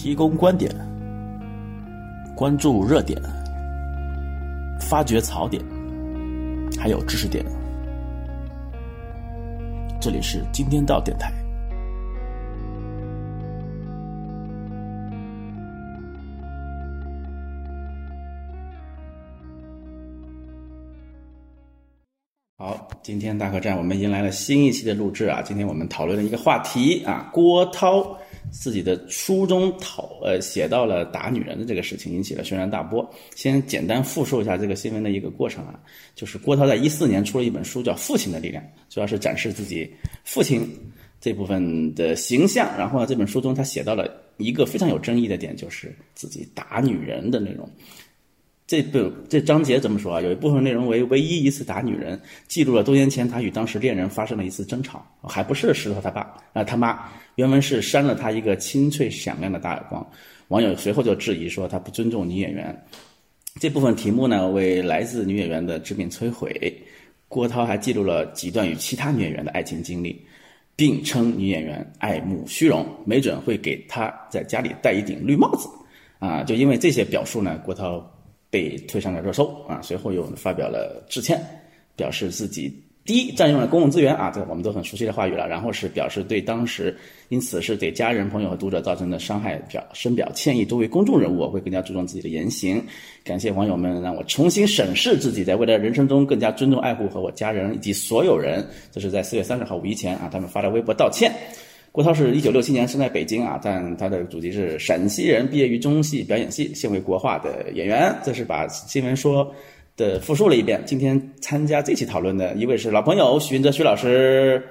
提供观点，关注热点，发掘槽点，还有知识点。这里是今天到电台。好，今天大客栈我们迎来了新一期的录制啊！今天我们讨论的一个话题啊，郭涛自己的书中讨呃写到了打女人的这个事情，引起了轩然大波。先简单复述一下这个新闻的一个过程啊，就是郭涛在一四年出了一本书叫《父亲的力量》，主要是展示自己父亲这部分的形象。然后呢，这本书中他写到了一个非常有争议的点，就是自己打女人的内容。这本这章节怎么说啊？有一部分内容为唯一一次打女人，记录了多年前他与当时恋人发生了一次争吵，还不是石头他爸啊他妈。原文是扇了他一个清脆响亮的大耳光。网友随后就质疑说他不尊重女演员。这部分题目呢为来自女演员的致命摧毁。郭涛还记录了几段与其他女演员的爱情经历，并称女演员爱慕虚荣，没准会给他在家里戴一顶绿帽子。啊，就因为这些表述呢，郭涛。被推上了热搜啊！随后又发表了致歉，表示自己第一占用了公共资源啊，这个我们都很熟悉的话语了。然后是表示对当时因此是对家人、朋友和读者造成的伤害表深表歉意。作为公众人物，我会更加注重自己的言行。感谢网友们让我重新审视自己，在未来人生中更加尊重、爱护和我家人以及所有人。这是在四月三十号五一前啊，他们发了微博道歉。郭涛是一九六七年生在北京啊，但他的祖籍是陕西人，毕业于中戏表演系，现为国画的演员。这是把新闻说的复述了一遍。今天参加这期讨论的一位是老朋友许云哲徐老师，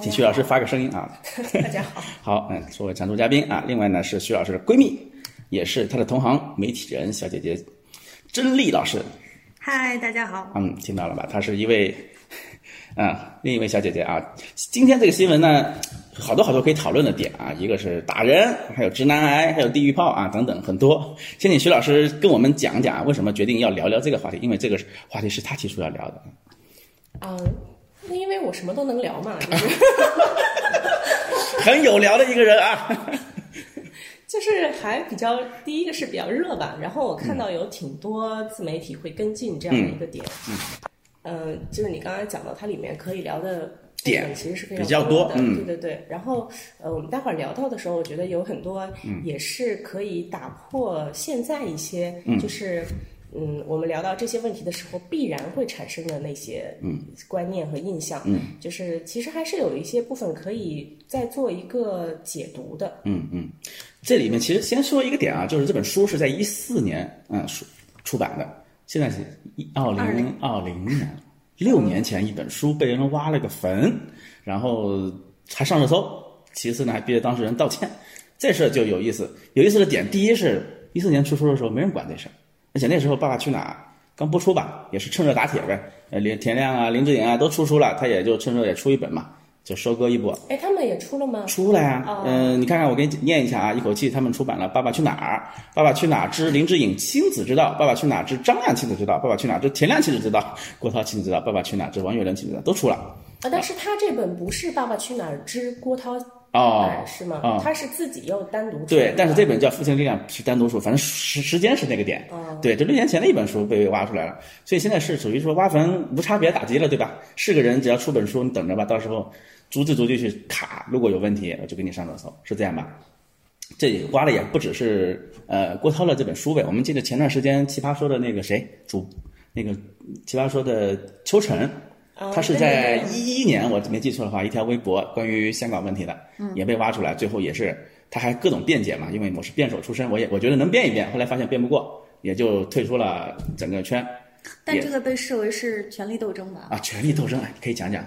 请徐老师发个声音啊。大家好。好，嗯，作为常驻嘉宾啊。另外呢是徐老师的闺蜜，也是她的同行媒体人小姐姐甄丽老师。嗨，大家好。嗯，听到了吧？她是一位。啊，另一位小姐姐啊，今天这个新闻呢，好多好多可以讨论的点啊，一个是打人，还有直男癌，还有地狱炮啊，等等很多。先请徐老师跟我们讲讲为什么决定要聊聊这个话题，因为这个话题是他提出要聊的。嗯，那因为我什么都能聊嘛，就是 很有聊的一个人啊。就是还比较，第一个是比较热吧，然后我看到有挺多自媒体会跟进这样的一个点。嗯。嗯，就是你刚才讲到它里面可以聊的点，其实是非常比较多的，对对对。然后，呃，我们待会儿聊到的时候，我觉得有很多也是可以打破现在一些，就是嗯，我们聊到这些问题的时候必然会产生的那些嗯观念和印象，嗯，就是其实还是有一些部分可以再做一个解读的，嗯嗯。这里面其实先说一个点啊，就是这本书是在一四年嗯出出版的。现在是一二零二零年，六年前一本书被人挖了个坟，然后还上热搜。其次呢，还逼着当事人道歉，这事儿就有意思。有意思的点，第一是一四年出书的时候没人管这事儿，而且那时候《爸爸去哪儿》刚播出吧，也是趁热打铁呗。呃，林田亮啊、林志颖啊都出书了，他也就趁热也出一本嘛。就收割一波，哎，他们也出了吗？出了呀，嗯，你看看，我给你念一下啊，一口气，他们出版了《爸爸去哪儿》《爸爸去哪儿之林志颖亲子之道》《爸爸去哪儿之张亮亲子之道》《爸爸去哪儿之田亮亲子之道》《郭涛亲子之道》《爸爸去哪儿之王岳伦亲子之道》都出了。啊，但是他这本不是《爸爸去哪儿之郭涛》哦，是吗？他是自己又单独出对，但是这本叫《父亲力量》是单独出，反正时时间是那个点。对，这六年前的一本书被挖出来了，所以现在是属于说挖坟无差别打击了，对吧？是个人只要出本书，你等着吧，到时候。逐字逐句去卡，如果有问题，我就给你上热搜，是这样吧？这挖的也不只是呃郭涛的这本书呗。我们记得前段时间奇葩说的那个谁主，那个奇葩说的邱晨，他是在一一年，我没记错的话，一条微博关于香港问题的，也被挖出来，最后也是他还各种辩解嘛，因为我是辩手出身，我也我觉得能辩一辩，后来发现辩不过，也就退出了整个圈。但这个被视为是权力斗争吧？啊，权力斗争，你可以讲讲。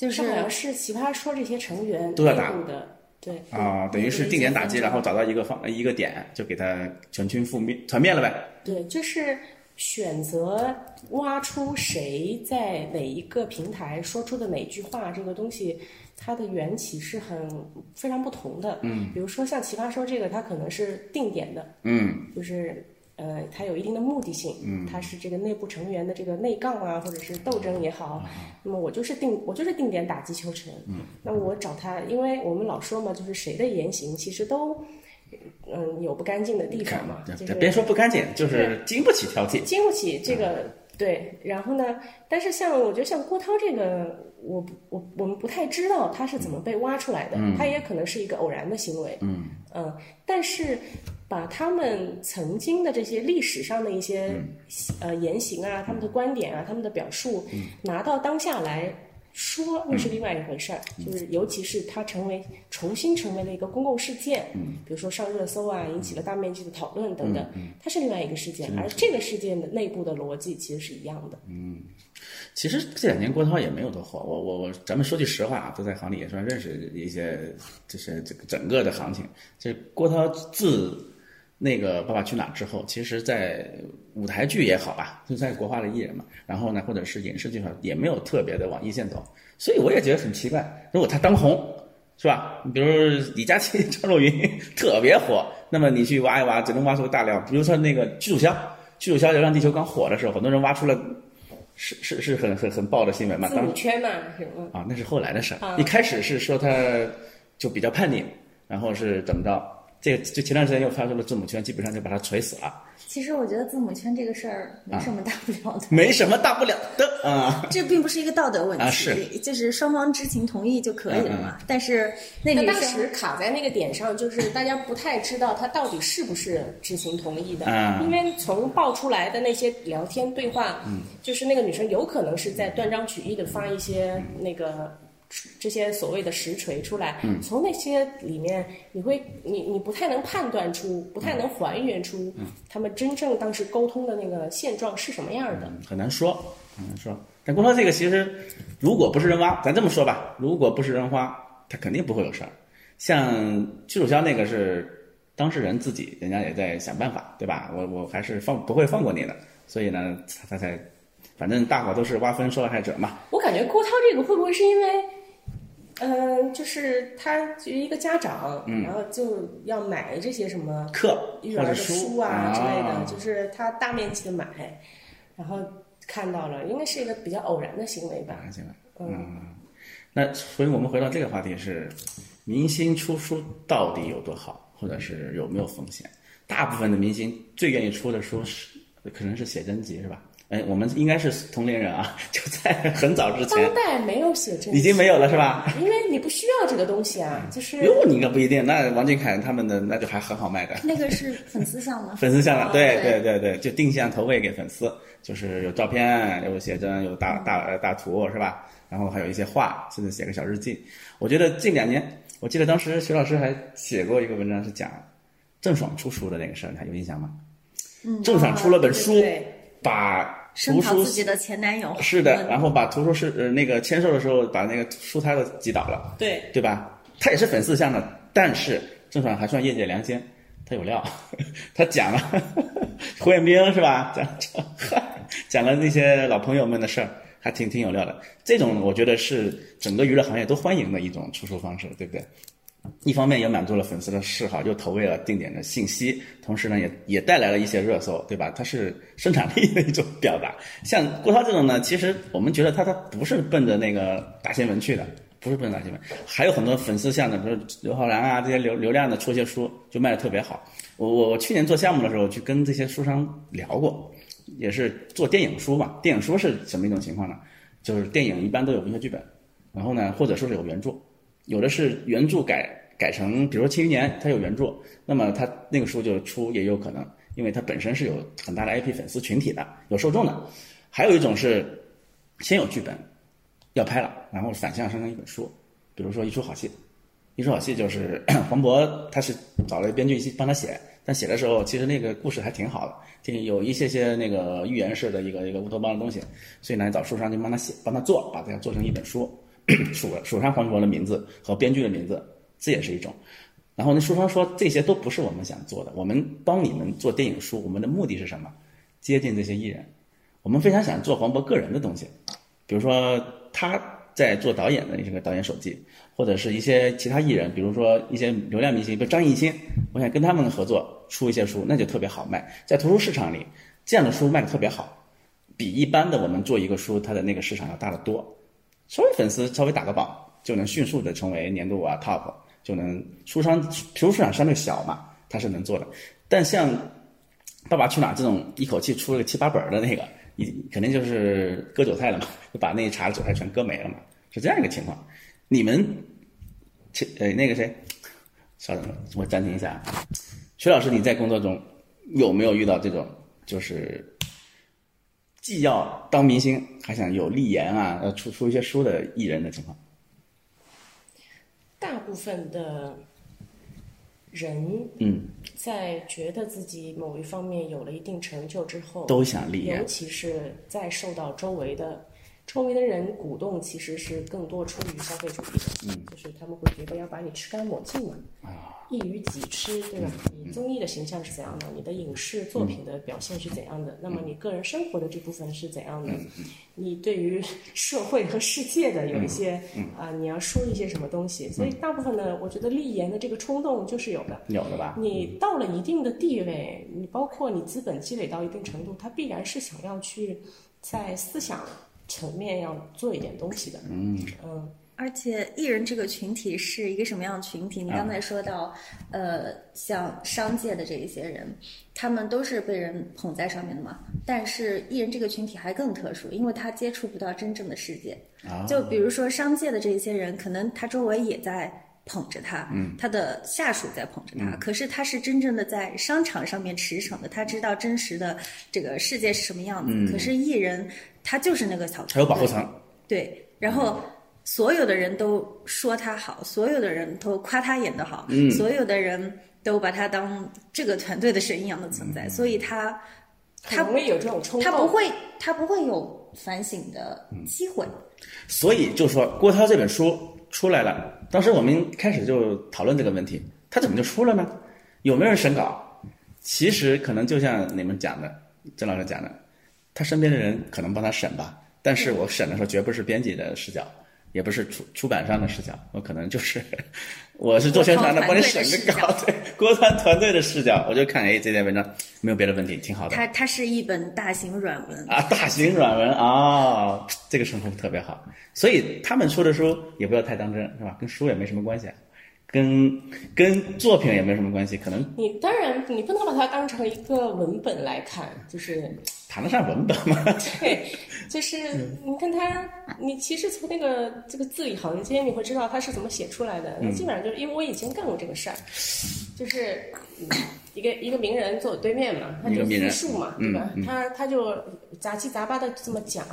就是好像是奇葩说这些成员都在打的，对啊，等于是定点打击，然后找到一个方一个点，就给他全军覆灭团灭了呗。对，就是选择挖出谁在哪一个平台说出的哪句话，这个东西它的缘起是很非常不同的。嗯，比如说像奇葩说这个，它可能是定点的，嗯，就是。呃，它有一定的目的性，嗯，它是这个内部成员的这个内杠啊，或者是斗争也好，那么我就是定我就是定点打击邱晨，嗯，那我找他，因为我们老说嘛，就是谁的言行其实都，嗯有不干净的地方嘛，就是别说不干净，就是经不起挑剔，经不起这个对。然后呢，但是像我觉得像郭涛这个，我我我们不太知道他是怎么被挖出来的，他也可能是一个偶然的行为，嗯。嗯，但是把他们曾经的这些历史上的一些呃言行啊，他们的观点啊，他们的表述拿到当下来。说那是另外一回事儿，就是尤其是它成为重新成为了一个公共事件，比如说上热搜啊，引起了大面积的讨论等等，它是另外一个事件，而这个事件的内部的逻辑其实是一样的。嗯，其实这两年郭涛也没有多火，我我我，咱们说句实话啊，都在行里也算认识一些，就是这个整个的行情。这郭涛自那个《爸爸去哪儿》之后，其实，在舞台剧也好吧，就在国画的艺人嘛，然后呢，或者是影视剧上也没有特别的往一线走，所以我也觉得很奇怪。如果他当红，是吧？你比如李佳琦、张若昀特别火，那么你去挖一挖，只能挖出个大量。比如说那个屈楚萧，屈楚萧《流浪地球》刚火的时候，很多人挖出了是是是很很很爆的新闻嘛。当母圈嘛，是吗？啊，那是后来的事儿。一开始是说他就比较叛逆，然后是怎么着？这个就前段时间又发出了字母圈，基本上就把他锤死了。其实我觉得字母圈这个事儿没什么大不了的，没什么大不了的啊。这并不是一个道德问题，是就是双方知情同意就可以了嘛。但是那当时卡在那个点上，就是大家不太知道他到底是不是知情同意的，因为从爆出来的那些聊天对话，就是那个女生有可能是在断章取义的发一些那个。这些所谓的实锤出来，从那些里面，你会你你不太能判断出，不太能还原出他们真正当时沟通的那个现状是什么样的，很难说，很难说。但郭涛这个其实，如果不是人挖，咱这么说吧，如果不是人挖，他肯定不会有事儿。像屈楚萧那个是当事人自己，人家也在想办法，对吧？我我还是放不会放过你的，所以呢，他才反正大伙都是挖分受害者嘛。我感觉郭涛这个会不会是因为？嗯，就是他作为一个家长，然后就要买这些什么课、育儿的书啊之类的，就是他大面积的买，然后看到了，应该是一个比较偶然的行为吧。行为，嗯。那所以我们回到这个话题是，明星出书到底有多好，或者是有没有风险？大部分的明星最愿意出的书是，可能是写真集，是吧？哎，我们应该是同龄人啊，就在很早之前。当代没有写真，已经没有了是吧？因为你不需要这个东西啊，就是。哟，你可不一定。那王俊凯他们的那就还很好卖的。那个是粉丝向的。粉丝向的，对对对对，就定向投喂给粉丝，就是有照片，有写真，有大大大图是吧？然后还有一些画，甚至写个小日记。我觉得近两年，我记得当时徐老师还写过一个文章，是讲郑爽出书的那个事儿，你还有印象吗？嗯。郑爽出了本书，把。图书自己的前男友是的，然后把图书室呃那个签售的时候把那个书摊都挤倒了，对对吧？他也是粉丝向的，但是郑爽还算业界良心，他有料，他讲了胡彦斌是吧？讲讲 讲了那些老朋友们的事儿，还挺挺有料的。这种我觉得是整个娱乐行业都欢迎的一种出书方式，对不对？一方面也满足了粉丝的嗜好，又投喂了定点的信息，同时呢，也也带来了一些热搜，对吧？它是生产力的一种表达。像郭涛这种呢，其实我们觉得他他不是奔着那个大新闻去的，不是奔着大新闻。还有很多粉丝向的，比如刘昊然啊这些流流量的出些书就卖的特别好。我我去年做项目的时候去跟这些书商聊过，也是做电影书嘛。电影书是什么一种情况呢？就是电影一般都有文学剧本，然后呢，或者说是有原著。有的是原著改改成，比如说《庆余年》，它有原著，那么它那个书就出也有可能，因为它本身是有很大的 IP 粉丝群体的，有受众的。还有一种是先有剧本，要拍了，然后反向生成一本书，比如说一出好戏，一出好戏就是 黄渤他是找了编剧去帮他写，但写的时候其实那个故事还挺好的，挺有一些些那个寓言式的一个一个乌托邦的东西，所以呢找书商就帮他写，帮他做，把这做成一本书。蜀蜀山黄渤的名字和编剧的名字，这也是一种。然后那书商说这些都不是我们想做的，我们帮你们做电影书，我们的目的是什么？接近这些艺人，我们非常想做黄渤个人的东西，比如说他在做导演的那个导演手记，或者是一些其他艺人，比如说一些流量明星，比如张艺兴，我想跟他们合作出一些书，那就特别好卖，在图书市场里，这样的书卖的特别好，比一般的我们做一个书，它的那个市场要大得多。稍微粉丝稍微打个榜，就能迅速的成为年度啊 top，就能出商图书市场相对小嘛，他是能做的。但像《爸爸去哪儿》这种一口气出了个七八本的那个，你肯定就是割韭菜了嘛，就把那一茬的韭菜全割没了嘛，是这样一个情况。你们，呃，那个谁，稍等，我暂停一下。徐老师，你在工作中有没有遇到这种，就是既要当明星，还想有立言啊，要出出一些书的艺人的情况？大部分的人，嗯，在觉得自己某一方面有了一定成就之后，都想立言。尤其是在受到周围的周围的人鼓动，其实是更多出于消费主义的，嗯，就是他们会觉得要把你吃干抹净嘛，一鱼几吃，对吧？你综艺的形象是怎样的？你的影视作品的表现是怎样的？那么你个人生活的这部分是怎样的？你对于社会和世界的有一些啊，你要说一些什么东西？所以大部分呢，我觉得立言的这个冲动就是有的。有的吧？你到了一定的地位，你包括你资本积累到一定程度，他必然是想要去在思想层面要做一点东西的。嗯嗯。而且艺人这个群体是一个什么样的群体？你刚才说到，呃，像商界的这一些人，他们都是被人捧在上面的嘛。但是艺人这个群体还更特殊，因为他接触不到真正的世界。就比如说商界的这一些人，可能他周围也在捧着他，他的下属在捧着他，可是他是真正的在商场上面驰骋的，他知道真实的这个世界是什么样子。可是艺人他就是那个小，还有保护层。对，然后。所有的人都说他好，所有的人都夸他演得好，所有的人都把他当这个团队的神一样的存在，所以他他不会有这种冲动，他不会他不会有反省的机会。所以就说郭涛这本书出来了，当时我们开始就讨论这个问题，他怎么就出了呢？有没有人审稿？其实可能就像你们讲的，郑老师讲的，他身边的人可能帮他审吧，但是我审的时候绝不是编辑的视角。也不是出出版商的视角，我可能就是，我是做宣传的，帮你审个稿，对，郭团团队的视角，我就看，哎，这篇文章没有别的问题，挺好的。它它是一本大型软文啊，大型软文啊，这个称呼特别好。所以他们出的书也不要太当真，是吧？跟书也没什么关系。跟跟作品也没什么关系，可能你当然你不能把它当成一个文本来看，就是谈得上文本吗？对，就是你看他，你其实从那个这个字里行间你会知道他是怎么写出来的。那基本上就是因为我以前干过这个事儿，就是一个一个名人坐我对面嘛，他就复述嘛，对吧？他他就杂七杂八的这么讲，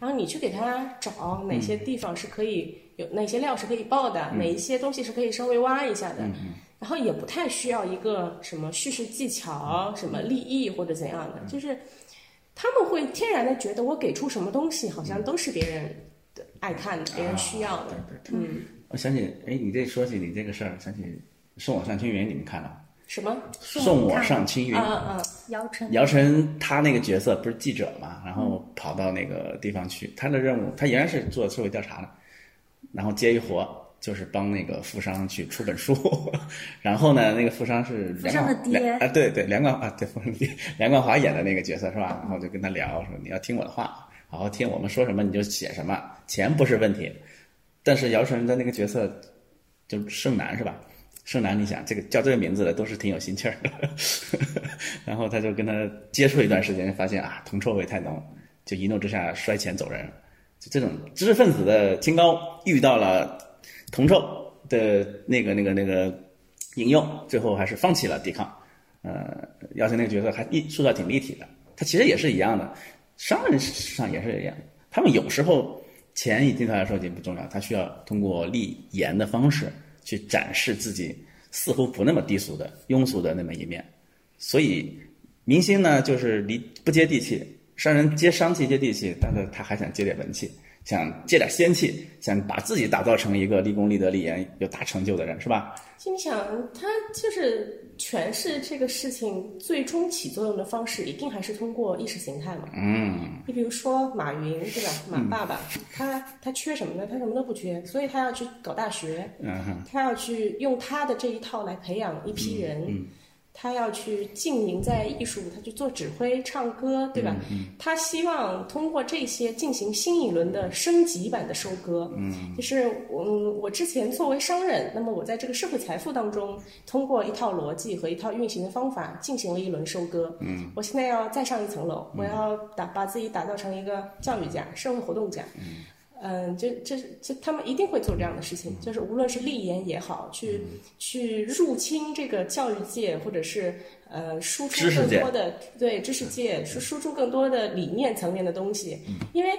然后你去给他找哪些地方是可以。有哪些料是可以爆的？哪一些东西是可以稍微挖一下的？然后也不太需要一个什么叙事技巧、什么立意或者怎样的，就是他们会天然的觉得我给出什么东西，好像都是别人的爱看的、别人需要的。嗯，我想起，哎，你这说起你这个事儿，想起送我上青云，你们看了？什么？送我上青云？嗯嗯！姚晨，姚晨他那个角色不是记者嘛，然后跑到那个地方去，他的任务，他原来是做社会调查的。然后接一活，就是帮那个富商去出本书，然后呢，那个富商是富商的爹啊，对对，梁冠啊，对富商爹，梁冠华演的那个角色是吧？然后就跟他聊说，你要听我的话，好好听，我们说什么你就写什么，钱不是问题。但是姚晨的那个角色就盛楠是吧？盛楠，你想这个叫这个名字的都是挺有心气儿的，然后他就跟他接触一段时间，发现啊，铜臭味太浓，就一怒之下摔钱走人。这种知识分子的清高遇到了铜臭的那个、那个、那个引诱，最后还是放弃了抵抗。呃，姚晨那个角色还立塑造挺立体的，他其实也是一样的，商人上也是一样，他们有时候钱对他来说已经不重要，他需要通过立言的方式去展示自己似乎不那么低俗的庸俗的那么一面。所以明星呢，就是离不接地气。商人接商气接地气，但是他还想接点文气，想接点仙气，想把自己打造成一个立功立德立言有大成就的人，是吧？心想他就是诠释这个事情最终起作用的方式，一定还是通过意识形态嘛。嗯。你比如说马云，对吧？马爸爸，他他缺什么呢？他什么都不缺，所以他要去搞大学。嗯他要去用他的这一套来培养一批人。嗯。他要去经营在艺术，他去做指挥、唱歌，对吧？他希望通过这些进行新一轮的升级版的收割。嗯，就是嗯，我之前作为商人，那么我在这个社会财富当中，通过一套逻辑和一套运行的方法进行了一轮收割。嗯，我现在要再上一层楼，我要打把自己打造成一个教育家、社会活动家。嗯。嗯，这这这，他们一定会做这样的事情，就是无论是立言也好，去去入侵这个教育界，或者是呃输出更多的对知识界，输输出更多的理念层面的东西。因为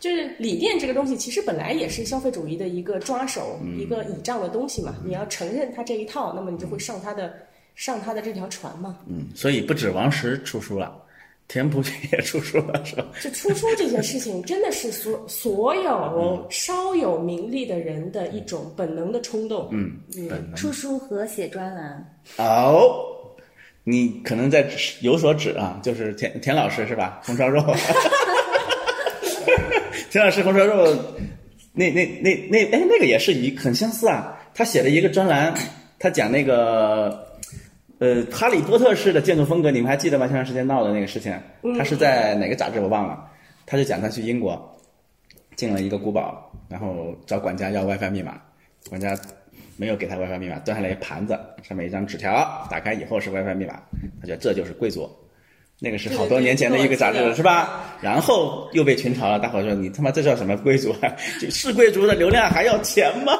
就是理念这个东西，其实本来也是消费主义的一个抓手，一个倚仗的东西嘛。你要承认他这一套，那么你就会上他的上他的这条船嘛。嗯，所以不止王石出书了。田朴珺也出书了，是吧？这出书这件事情，真的是所所有稍有名利的人的一种本能的冲动。嗯，出书和写专栏。哦，你可能在有所指啊，就是田田老师是吧？红烧肉。田老师红烧肉，那那那那哎，那个也是一很相似啊。他写了一个专栏，他讲那个。呃，哈利波特式的建筑风格，你们还记得吗？前段时间闹的那个事情，他是在哪个杂志我忘了。他就讲他去英国，进了一个古堡，然后找管家要 WiFi 密码，管家没有给他 WiFi 密码，端下来一盘子，上面一张纸条，打开以后是 WiFi 密码，他觉得这就是贵族。那个是好多年前的一个杂志了，是吧？然后又被群嘲了，大伙说你他妈这叫什么贵族？是贵族的流量还要钱吗？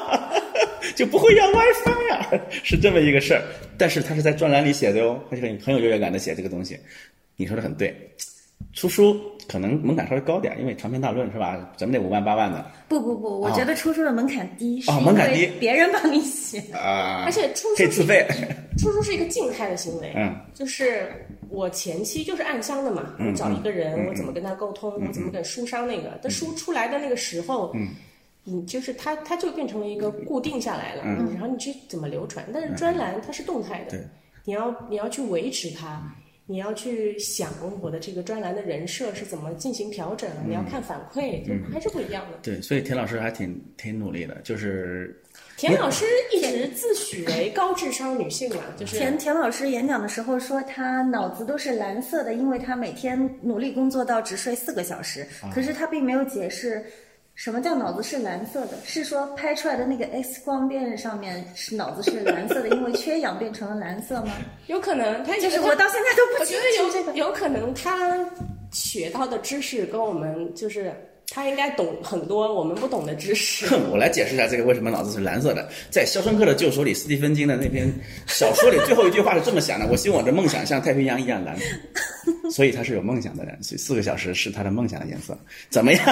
就不会要 WiFi 呀？是这么一个事儿。但是他是在专栏里写的哟，很很有优越感的写这个东西。你说的很对，出书可能门槛稍微高点，因为长篇大论是吧？咱们得五万八万的。不不不，我觉得出书的门槛低，哦，门槛低，别人帮你写啊，而且出书可以自费。出书是一个静态的行为，嗯，就是我前期就是暗箱的嘛，我找一个人，我怎么跟他沟通，我怎么跟书商那个，但书出来的那个时候，嗯。你就是它，它就变成了一个固定下来了，然后你去怎么流传？但是专栏它是动态的，你要你要去维持它，你要去想我的这个专栏的人设是怎么进行调整，你要看反馈，就还是不一样的。对，所以田老师还挺挺努力的，就是田老师一直自诩为高智商女性嘛，就是田田老师演讲的时候说他脑子都是蓝色的，因为他每天努力工作到只睡四个小时，可是他并没有解释。什么叫脑子是蓝色的？是说拍出来的那个 X 光片上面是脑子是蓝色的，因为缺氧变成了蓝色吗？有可能，他就是我到现在都不觉得有有可能他学到的知识跟我们就是。他应该懂很多我们不懂的知识。我来解释一下这个为什么脑子是蓝色的。在《肖申克的救赎》里，斯蒂芬金的那篇小说里最后一句话是这么想的：“我希望我的梦想像太平洋一样蓝。”所以他是有梦想的人，所以四个小时是他的梦想的颜色。怎么样？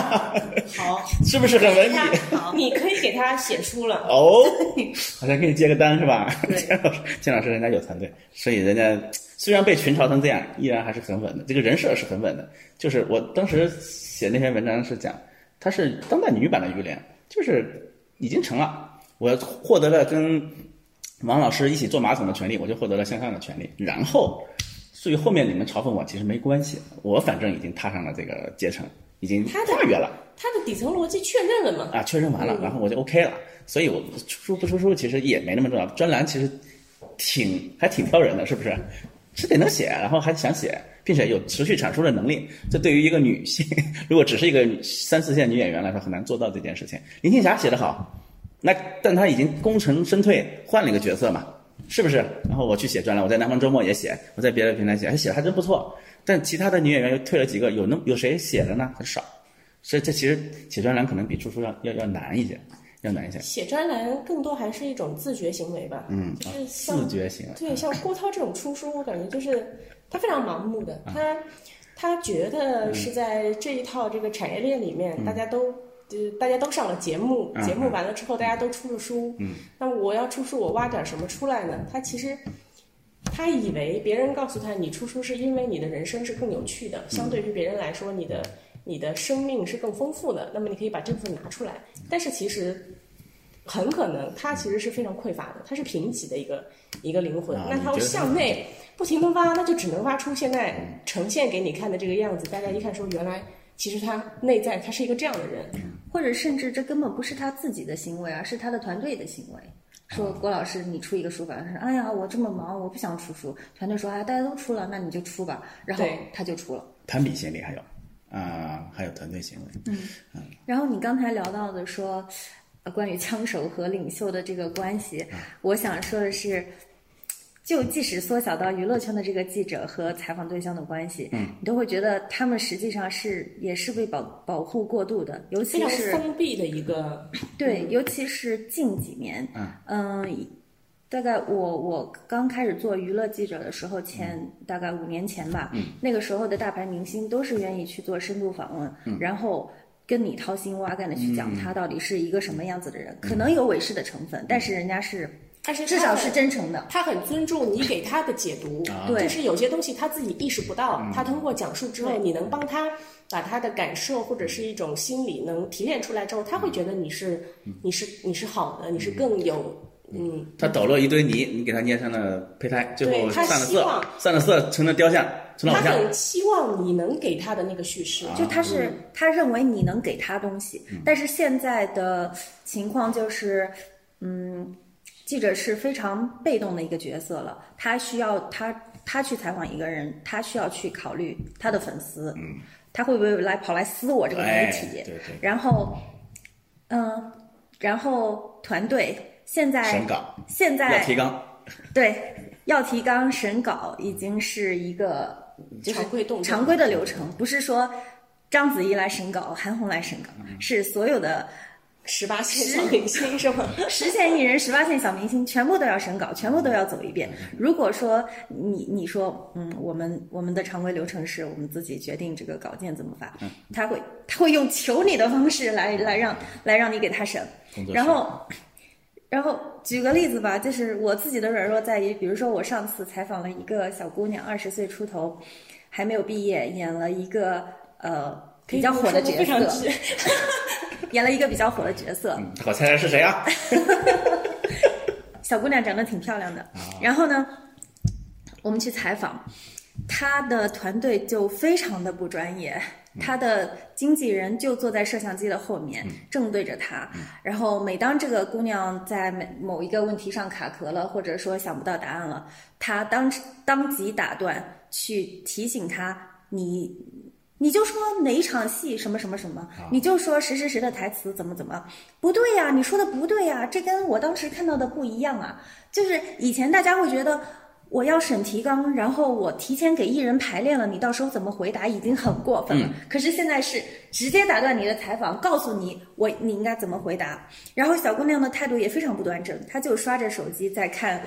好，是不是很文艺？好，你可以给他写书了。哦，好像给你接个单是吧？钱老师，钱老师人家有团队，所以人家虽然被群嘲成这样，依然还是很稳的。这个人设是很稳的。就是我当时。写那篇文章是讲，她是当代女版的于连，就是已经成了。我获得了跟王老师一起坐马桶的权利，我就获得了向上的权利。然后，至于后面你们嘲讽我，其实没关系，我反正已经踏上了这个阶层，已经跨越了。他的底层逻辑确认了吗？啊，确认完了，然后我就 OK 了。所以我出书不出书其实也没那么重要。专栏其实挺还挺挑人的，是不是？是得能写，然后还想写。并且有持续产出的能力，这对于一个女性，如果只是一个三四线女演员来说，很难做到这件事情。林青霞写得好，那但她已经功成身退，换了一个角色嘛，是不是？然后我去写专栏，我在南方周末也写，我在别的平台写，还写的还真不错。但其他的女演员又退了几个，有那有谁写的呢？很少。所以这其实写专栏可能比出书要要要难一些，要难一些。写专栏更多还是一种自觉行为吧，嗯，就是自觉行为。对，像郭涛这种出书，我感觉就是。他非常盲目的，他他觉得是在这一套这个产业链里面，大家都呃大家都上了节目，节目完了之后大家都出了书，嗯那我要出书，我挖点什么出来呢？他其实他以为别人告诉他你出书是因为你的人生是更有趣的，相对于别人来说，你的你的生命是更丰富的，那么你可以把这部分拿出来。但是其实很可能他其实是非常匮乏的，他是贫瘠的一个一个灵魂，那他要向内。不停的挖，那就只能挖出现在呈现给你看的这个样子。大家一看说，原来其实他内在他是一个这样的人，或者甚至这根本不是他自己的行为，而是他的团队的行为。说郭老师，你出一个书吧。他说：“哎呀，我这么忙，我不想出书。”团队说：“啊，大家都出了，那你就出吧。”然后他就出了。攀比心理还有啊，还有团队行为。嗯嗯然后你刚才聊到的说，呃，关于枪手和领袖的这个关系，我想说的是，就即使缩小到娱乐圈的这个记者和采访对象的关系，嗯，你都会觉得他们实际上是也是被保保护过度的，尤非常其是封闭的一个，对，尤其是近几年，嗯，大概我我刚开始做娱乐记者的时候，前大概五年前吧，那个时候的大牌明星都是愿意去做深度访问，然后跟你掏心挖肝的去讲他到底是一个什么样子的人，可能有伪饰的成分，但是人家是他是至少是真诚的。他很尊重你给他的解读，对就是有些东西他自己意识不到，他通过讲述之后，你能帮他把他的感受或者是一种心理能提炼出来之后，他会觉得你是你是你是好的，你是更有嗯。他抖落一堆泥，你给他捏成了胚胎，最后对他散了色希望，散了色成了雕像，成了他偶像。很期望你能给他的那个叙事，就他是他认为你能给他东西，但是现在的情况就是，嗯，记者是非常被动的一个角色了，他需要他他去采访一个人，他需要去考虑他的粉丝，嗯，他会不会来跑来撕我这个媒哎，体，对对，然后，嗯，然后团队现在审稿现在要提纲，对，要提纲审稿已经是一个就是常规动作常规的流程，不是说章子怡来审稿，韩红来审稿，是所有的十八线小明星是吗？十线艺人、十八线小明星全部都要审稿，全部都要走一遍。如果说你你说嗯，我们我们的常规流程是我们自己决定这个稿件怎么发，他会他会用求你的方式来来让来让你给他审。然后。然后举个例子吧，就是我自己的软弱在于，比如说我上次采访了一个小姑娘，二十岁出头，还没有毕业，演了一个呃比较火的角色，演了一个比较火的角色。嗯我猜猜是谁啊？小姑娘长得挺漂亮的。然后呢，我们去采访，她的团队就非常的不专业。他的经纪人就坐在摄像机的后面，正对着他。然后每当这个姑娘在某某一个问题上卡壳了，或者说想不到答案了，他当当即打断，去提醒她：“你你就说哪一场戏什么什么什么，你就说谁谁谁的台词怎么怎么，不对呀，你说的不对呀，这跟我当时看到的不一样啊。就是以前大家会觉得我要审提纲，然后我提前给艺人排练了，你到时候怎么回答已经很过分了。可是现在是直接打断你的采访，告诉你我你应该怎么回答。然后小姑娘的态度也非常不端正，她就刷着手机在看，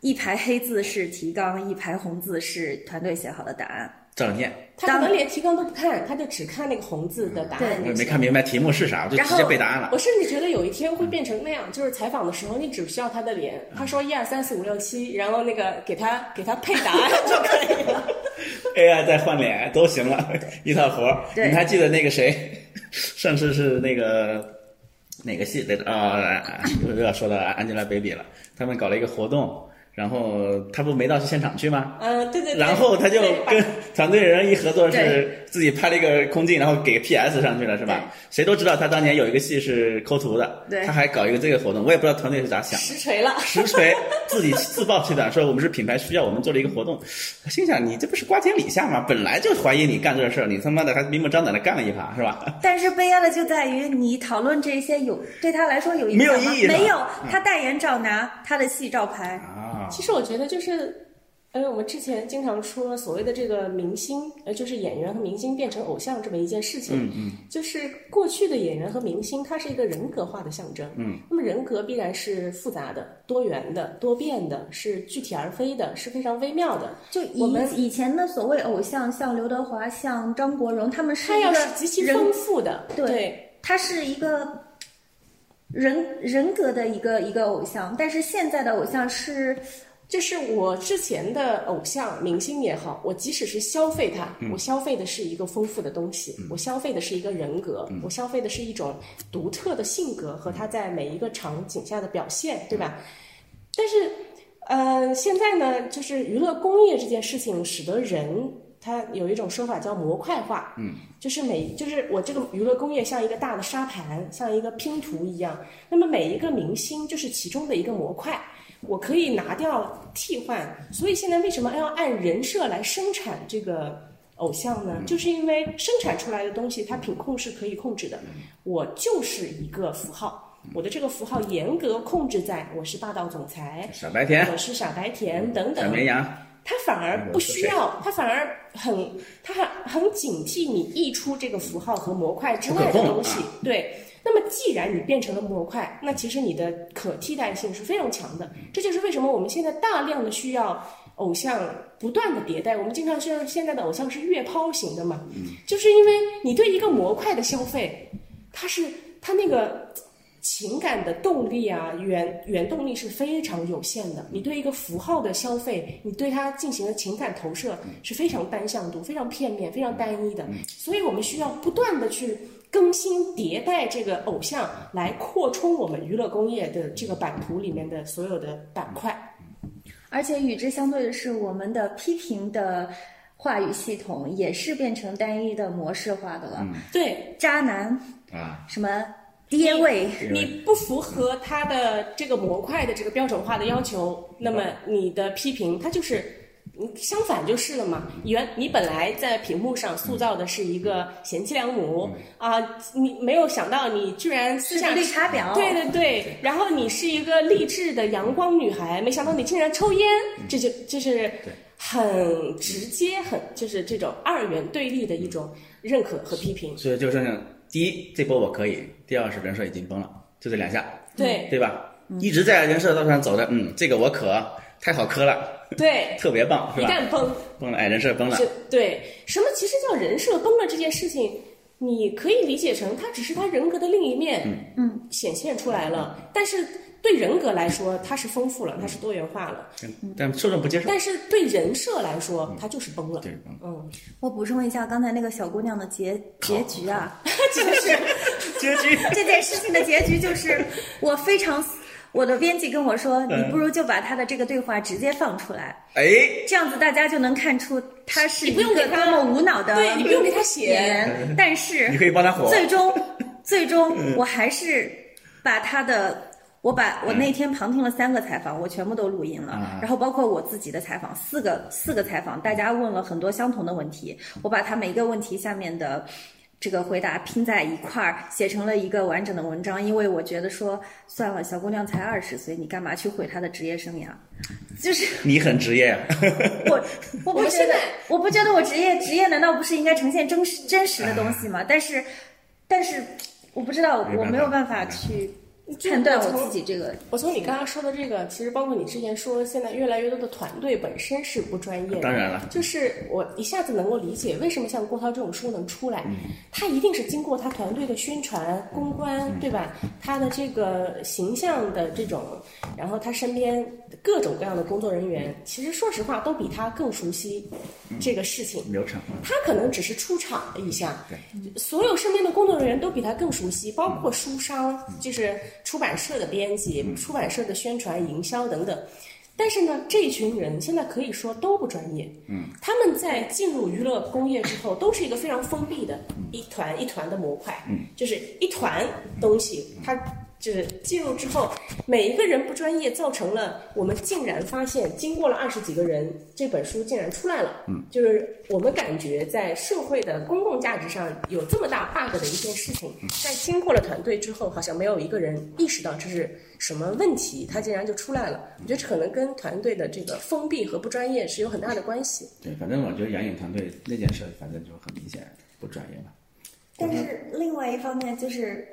一排黑字是提纲，一排红字是团队写好的答案。照着念，他可能连提纲都不看，他就只看那个红字的答案。没看明白题目是啥，我就直接背答案了我。甚至觉得有一天会变成那样，就是采访的时候，你只需要他的脸，他说一二三四五六七，然后那个给他给他配答案 就可以了。AI 再换脸都行了，一套活儿。对你还记得那个谁？上次是那个哪个戏来着？啊、又要说到 Angelababy 了。他们搞了一个活动，然后他不没到现场去吗？嗯，对对对。然后他就跟团队人一合作，是自己拍了一个空镜，然后给 PS 上去了，是吧？谁都知道他当年有一个戏是抠图的，对他还搞一个这个活动，我也不知道团队是咋想。实锤了。实锤，自己自曝其短，说我们是品牌需要，我们做了一个活动。我心想，你这不是瓜田李下吗？本来就怀疑你干这事儿，你他妈的还明目张胆的干了一把，是吧？但是悲哀的就在于，你讨论这些有对他来说有意义吗没有，他代言照拿，他的戏照拍。啊，其实我觉得就是，呃，我们之前经常说所谓的这个明星，呃，就是演员和明星变成偶像这么一件事情。嗯嗯。就是过去的演员和明星，它是一个人格化的象征。嗯。那么人格必然是复杂的、多元的、多变的，是具体而非的，是非常微妙的。就我们以以前的所谓偶像，像刘德华、像张国荣，他们是一个它要是极其丰富的，对他是一个人人格的一个一个偶像，但是现在的偶像是就是我之前的偶像明星也好，我即使是消费他，我消费的是一个丰富的东西，我消费的是一个人格，我消费的是一种独特的性格和他在每一个场景下的表现，对吧？但是，呃，现在呢，就是娱乐工业这件事情，使得人它有一种说法叫模块化，嗯，就是每就是我这个娱乐工业像一个大的沙盘，像一个拼图一样，那么每一个明星就是其中的一个模块，我可以拿掉替换，所以现在为什么要按人设来生产这个偶像呢？就是因为生产出来的东西它品控是可以控制的，我就是一个符号。我的这个符号严格控制在我是霸道总裁，傻白甜，我是傻白甜等等，小绵羊，他反而不需要，他反而很，他很很警惕你溢出这个符号和模块之外的东西。对，那么既然你变成了模块，那其实你的可替代性是非常强的。这就是为什么我们现在大量的需要偶像不断的迭代。我们经常说现在的偶像是月抛型的嘛，就是因为你对一个模块的消费，它是它那个。情感的动力啊，原原动力是非常有限的。你对一个符号的消费，你对它进行的情感投射是非常单向度、非常片面、非常单一的。所以我们需要不断的去更新迭代这个偶像，来扩充我们娱乐工业的这个版图里面的所有的板块。而且与之相对的是，我们的批评的话语系统也是变成单一的模式化的了。对，渣男啊，什么？爹位，你不符合他的这个模块的这个标准化的要求，那么你的批评他就是，相反就是了嘛。原你本来在屏幕上塑造的是一个贤妻良母啊，你没有想到你居然私下绿茶婊，对对对，然后你是一个励志的阳光女孩，没想到你竟然抽烟，这就就是很直接，很就是这种二元对立的一种认可和批评。所以就剩下。第一，这波我可以；第二是人设已经崩了，就这两下，对对吧？一直在人设道路上走的，嗯，这个我可太好磕了，对，特别棒，是吧？一旦崩，崩了，哎，人设崩了，对，什么其实叫人设崩了这件事情，你可以理解成他只是他人格的另一面，嗯，显现出来了，但是。对人格来说，它是丰富了，它是多元化了，但受众不接受。但是对人设来说，它就是崩了。对嗯，我补充一下刚才那个小姑娘的结结局啊，就是 结局这件事情的结局就是我非常，我的编辑跟我说，你不如就把他的这个对话直接放出来，哎，这样子大家就能看出他是一个多么无脑的，对你不用给他写，但是你可以帮他火。最终，最终我还是把他的。我把我那天旁听了三个采访，我全部都录音了，然后包括我自己的采访，四个四个采访，大家问了很多相同的问题，我把他每一个问题下面的这个回答拼在一块儿，写成了一个完整的文章。因为我觉得说，算了，小姑娘才二十岁，你干嘛去毁她的职业生涯？就是 你很职业，我我不觉得，我不觉得我职业职业难道不是应该呈现真实真实的东西吗？但是，但是我不知道，我没有办法去。判断我自己这个，我从你刚刚说的这个，其实包括你之前说，现在越来越多的团队本身是不专业的。当然了，就是我一下子能够理解为什么像郭涛这种书能出来，他一定是经过他团队的宣传、公关，对吧？他的这个形象的这种，然后他身边各种各样的工作人员，其实说实话都比他更熟悉这个事情流程。他可能只是出场了一下，所有身边的工作人员都比他更熟悉，包括书商，就是。出版社的编辑、出版社的宣传、营销等等，但是呢，这群人现在可以说都不专业。嗯，他们在进入娱乐工业之后，都是一个非常封闭的一团一团的模块。嗯，就是一团东西，它。就是进入之后，每一个人不专业，造成了我们竟然发现，经过了二十几个人，这本书竟然出来了。嗯，就是我们感觉在社会的公共价值上有这么大 bug 的一件事情，在经过了团队之后，好像没有一个人意识到这是什么问题，它竟然就出来了。我觉得这可能跟团队的这个封闭和不专业是有很大的关系。对，反正我觉得杨颖团队那件事，反正就很明显不专业了。但是另外一方面就是。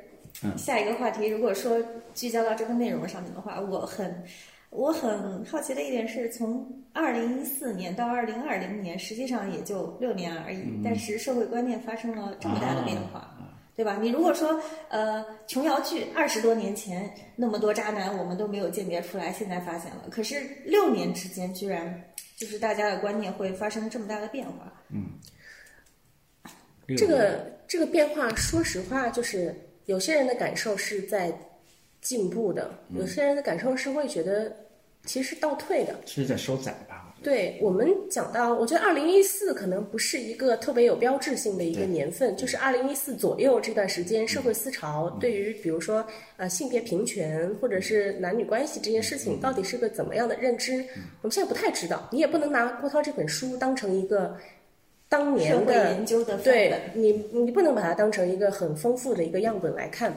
下一个话题，如果说聚焦到这个内容上面的话，我很我很好奇的一点是，从二零一四年到二零二零年，实际上也就六年而已，但是社会观念发生了这么大的变化，对吧？你如果说呃琼瑶剧二十多年前那么多渣男，我们都没有鉴别出来，现在发现了，可是六年之间居然就是大家的观念会发生这么大的变化。嗯，这个这个变化，说实话就是。有些人的感受是在进步的，有些人的感受是会觉得其实倒退的，是在收窄吧？对我们讲到，我觉得二零一四可能不是一个特别有标志性的一个年份，就是二零一四左右这段时间，社会思潮对于比如说呃性别平权或者是男女关系这件事情，到底是个怎么样的认知，我们现在不太知道。你也不能拿郭涛这本书当成一个当年的研究的对你，你不能把它当成一个很丰富的一个样本来看。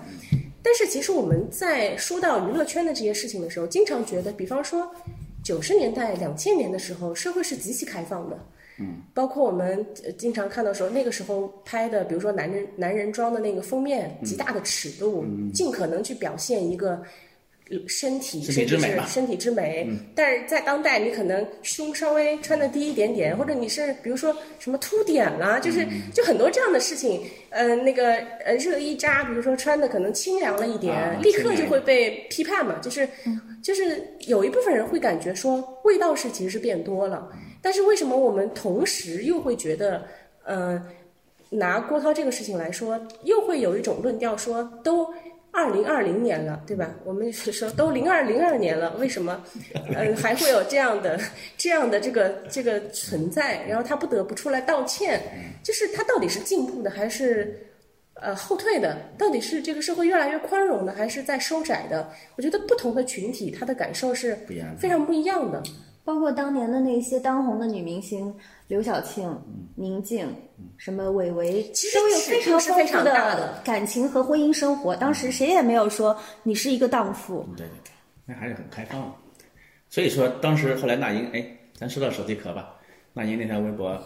但是其实我们在说到娱乐圈的这些事情的时候，经常觉得，比方说。九十年代、两千年的时候，社会是极其开放的，嗯，包括我们经常看到说，那个时候拍的，比如说男人男人装的那个封面，极大的尺度，尽可能去表现一个身体身体之美身体之美。但是在当代，你可能胸稍微穿的低一点点，或者你是比如说什么凸点啦，就是就很多这样的事情，呃，那个呃热衣扎，比如说穿的可能清凉了一点，立刻就会被批判嘛，就是。就是有一部分人会感觉说，味道是其实是变多了，但是为什么我们同时又会觉得，呃，拿郭涛这个事情来说，又会有一种论调说，都二零二零年了，对吧？我们是说都零二零二年了，为什么，嗯，还会有这样的这样的这个这个存在？然后他不得不出来道歉，就是他到底是进步的还是？呃，后退的到底是这个社会越来越宽容的，还是在收窄的？我觉得不同的群体他的感受是非常不一样的。包括当年的那些当红的女明星，刘晓庆、宁静，什么韦唯，都有非常丰富的感情和婚姻生活。当时谁也没有说你是一个荡妇。对对对，那还是很开放的。所以说，当时后来那英，哎，咱说到手机壳吧。那英那条微博，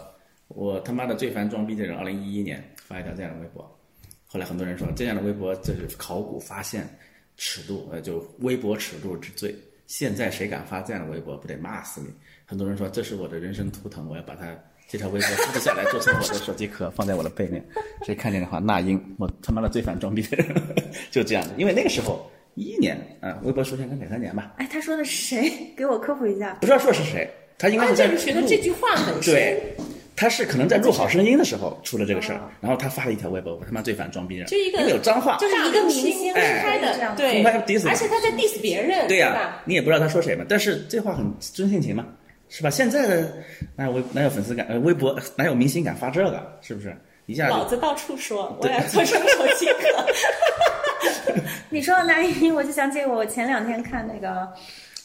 我他妈的最烦装逼的人，二零一一年发一条这样的微博。后来很多人说，这样的微博这是考古发现尺度，呃，就微博尺度之最。现在谁敢发这样的微博，不得骂死你？很多人说这是我的人生图腾，我要把它这条微博复制下来，做成我的手机壳，放在我的背面。谁看见的话，那英，我他妈的最烦装逼的人，就这样的。因为那个时候一一年，啊，微博出现跟两三年吧。哎，他说的是谁？给我科普一下。不知道说是谁，他应该是在觉得这句话很对。他是可能在录好声音的时候出了这个事儿，然后他发了一条微博，我他妈最烦装逼人，就一个有脏话，就是一个明星公开的，对，公开 diss，而且他在 diss 别人，对呀，你也不知道他说谁嘛，但是这话很真性情嘛，是吧？现在的哪有微哪有粉丝敢呃微博哪有明星敢发这个，是不是？一下老子到处说，我要做成手机壳。你说到那英，我就想起我前两天看那个，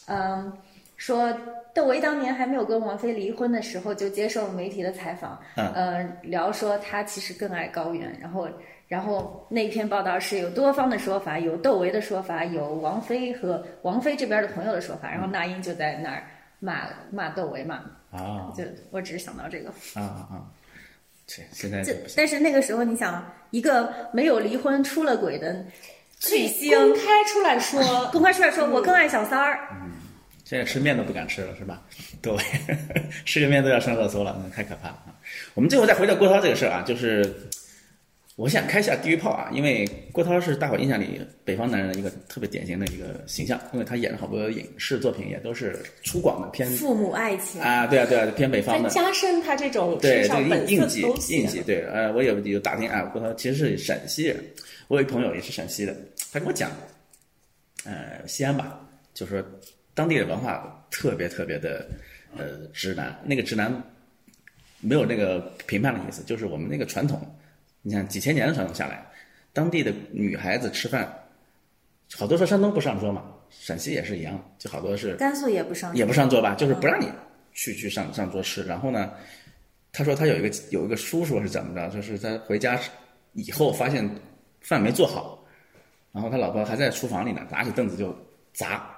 嗯。说窦唯当年还没有跟王菲离婚的时候，就接受媒体的采访，嗯，聊说他其实更爱高原。然后，然后那篇报道是有多方的说法，有窦唯的说法，有王菲和王菲这边的朋友的说法。然后那英就在那儿骂骂窦唯嘛，啊，就我只是想到这个啊啊，这现在这但是那个时候你想，一个没有离婚出了轨的巨星公开出来说，公开出来说我更爱小三儿。现在吃面都不敢吃了，是吧？各位，吃个面都要上热搜了，那太可怕了啊！我们最后再回到郭涛这个事儿啊，就是我想开一下地狱炮啊，因为郭涛是大伙印象里北方男人的一个特别典型的一个形象，因为他演了好多影视作品，也都是粗犷的偏父母爱情啊，对啊对啊，偏北方的，加深他这种对这个印印记印记对，呃，我有有打听啊，郭涛其实是陕西人，我有一朋友也是陕西的，他跟我讲，呃，西安吧，就说。当地的文化特别特别的，呃，直男。那个直男没有那个评判的意思，就是我们那个传统。你看几千年的传统下来，当地的女孩子吃饭，好多说山东不上桌嘛，陕西也是一样，就好多是甘肃也不上也不上桌吧，就是不让你去去上上桌吃。然后呢，他说他有一个有一个叔叔是怎么着，就是他回家以后发现饭没做好，然后他老婆还在厨房里呢，拿起凳子就砸。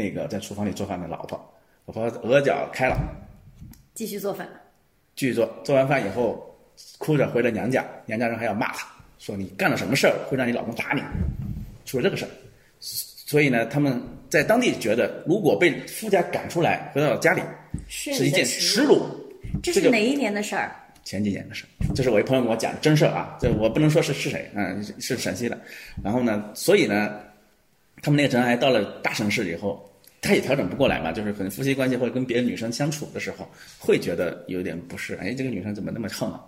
那个在厨房里做饭的老婆，老婆额角开了，继续做饭，继续做。做完饭以后，哭着回了娘家，娘家人还要骂他，说你干了什么事儿会让你老公打你，出了这个事儿。所以呢，他们在当地觉得，如果被夫家赶出来回到家里，是一件耻辱。这是哪一年的事儿？前几年的事儿，这是我一朋友跟我讲真事儿啊，这我不能说是是谁，嗯，是陕西的。然后呢，所以呢，他们那个男孩到了大城市以后。他也调整不过来嘛，就是可能夫妻关系或者跟别的女生相处的时候，会觉得有点不适。哎，这个女生怎么那么横啊？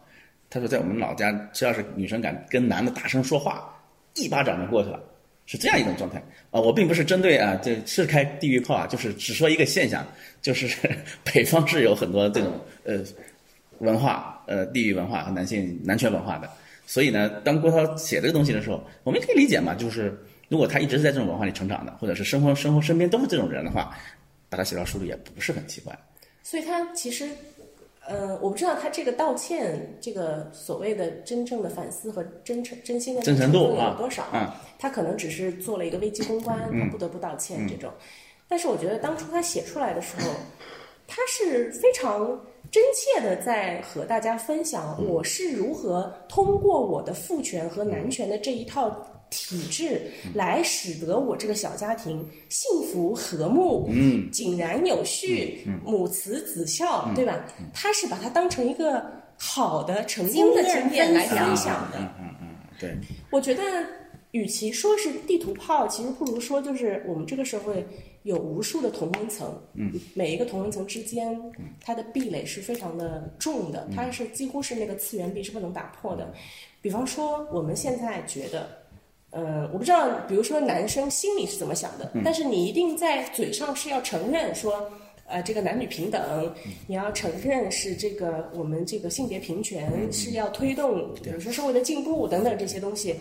他说，在我们老家，只要是女生敢跟男的大声说话，一巴掌就过去了。是这样一种状态啊。我并不是针对啊，这是开地域炮啊，就是只说一个现象，就是 北方是有很多这种呃文化呃地域文化和男性男权文化的。所以呢，当郭涛写这个东西的时候，我们也可以理解嘛，就是如果他一直是在这种文化里成长的，或者是生活生活身边都是这种人的话，把他写到书里也不是很奇怪。所以他其实，呃，我不知道他这个道歉，这个所谓的真正的反思和真诚真心的真诚度有多少？嗯，他可能只是做了一个危机公关，他不得不道歉这种。但是我觉得当初他写出来的时候，他是非常。真切的在和大家分享，我是如何通过我的父权和男权的这一套体制，来使得我这个小家庭幸福和睦、嗯井然有序、嗯母慈子孝，对吧？他是把它当成一个好的成功的经验来分享的。嗯嗯，对。我觉得，与其说是地图炮，其实不如说就是我们这个社会。有无数的同温层，嗯，每一个同温层之间，它的壁垒是非常的重的，它是几乎是那个次元壁是不能打破的。比方说，我们现在觉得，呃，我不知道，比如说男生心里是怎么想的，但是你一定在嘴上是要承认说，呃，这个男女平等，你要承认是这个我们这个性别平权是要推动，比如说社会的进步等等这些东西，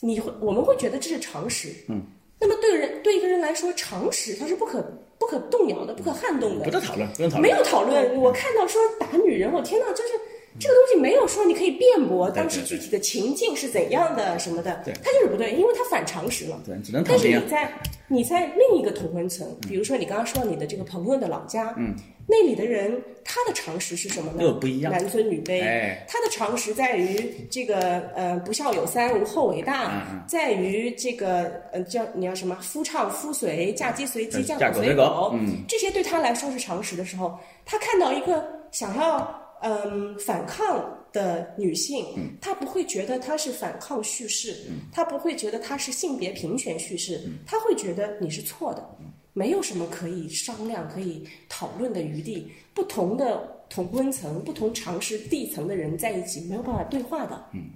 你会我们会觉得这是常识，嗯。那么对人对一个人来说，常识它是不可不可动摇的、不可撼动的。不得讨论，不用讨论。没有讨论。我看到说打女人，我天呐，就是这个东西没有说你可以辩驳当时具体的情境是怎样的什么的，它就是不对，因为它反常识了。对，只能但是你在你在另一个同温层，比如说你刚刚说你的这个朋友的老家，嗯。那里的人，他的常识是什么呢？不一样。男尊女卑。哎，他的常识在于这个呃，不孝有三，无后为大。在于这个呃，叫你要什么？夫唱妇随，嫁鸡随鸡，嫁狗随狗。嗯，这些对他来说是常识的时候，他看到一个想要嗯反抗的女性，她不会觉得她是反抗叙事，她不会觉得她是性别平权叙事，她会觉得你是错的。没有什么可以商量、可以讨论的余地。不同的同温层、不同常识地层的人在一起，没有办法对话的。嗯，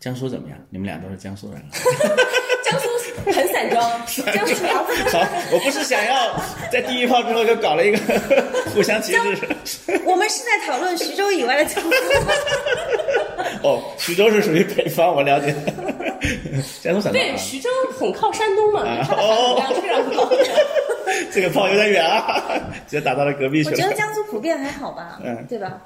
江苏怎么样？你们俩都是江苏人。江苏 很散装。江苏好，我不是想要在第一炮之后就搞了一个 互相歧视。我们是在讨论徐州以外的江苏。哦，徐州是属于北方，我了解。江苏散装。对，徐州很靠山东嘛，它的产量非常高。这个炮有点远啊，直接打到了隔壁去了。我觉得江苏普遍还好吧，嗯，对吧？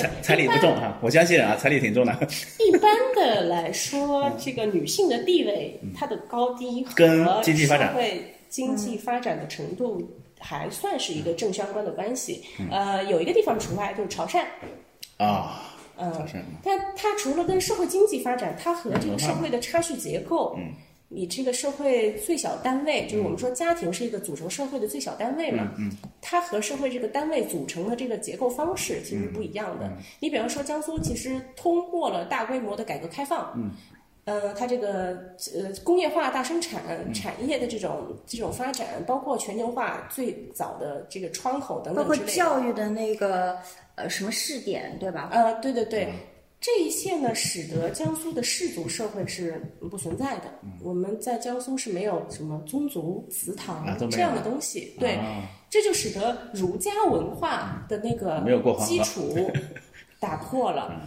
对，彩礼不重哈，我相信啊，彩礼挺重的。一般的来说，这个女性的地位，她的高低跟经济发展、会经济发展的程度还算是一个正相关的关系。呃，有一个地方除外，就是潮汕。啊。嗯，但它除了跟社会经济发展，它和这个社会的差序结构，嗯，你这个社会最小单位，就是我们说家庭是一个组成社会的最小单位嘛，嗯，它和社会这个单位组成的这个结构方式其实不一样的。你比方说江苏，其实通过了大规模的改革开放，嗯，呃，它这个呃工业化大生产产业的这种这种发展，包括全球化最早的这个窗口等等包括教育的那个。呃，什么试点，对吧？呃，对对对，这一切呢，使得江苏的氏族社会是不存在的。我们在江苏是没有什么宗族祠堂这样的东西，对，这就使得儒家文化的那个基础 打破了。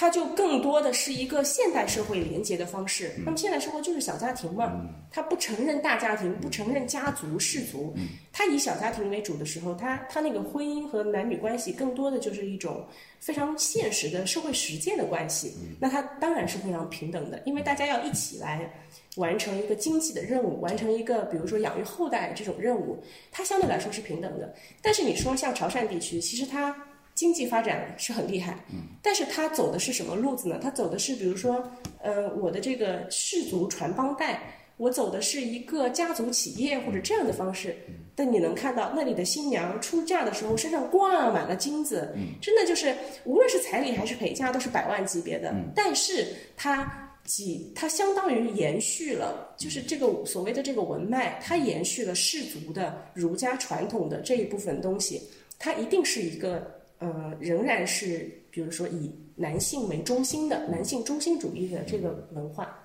它就更多的是一个现代社会连接的方式。那么现代社会就是小家庭嘛，它不承认大家庭，不承认家族氏族，它以小家庭为主的时候，它它那个婚姻和男女关系更多的就是一种非常现实的社会实践的关系。那它当然是非常平等的，因为大家要一起来完成一个经济的任务，完成一个比如说养育后代这种任务，它相对来说是平等的。但是你说像潮汕地区，其实它。经济发展是很厉害，但是他走的是什么路子呢？他走的是，比如说，呃，我的这个氏族传帮带，我走的是一个家族企业或者这样的方式。但你能看到那里的新娘出嫁的时候，身上挂满了金子，真的就是无论是彩礼还是陪嫁都是百万级别的。但是它几，它相当于延续了，就是这个所谓的这个文脉，它延续了氏族的儒家传统的这一部分东西，它一定是一个。呃，仍然是比如说以男性为中心的男性中心主义的这个文化。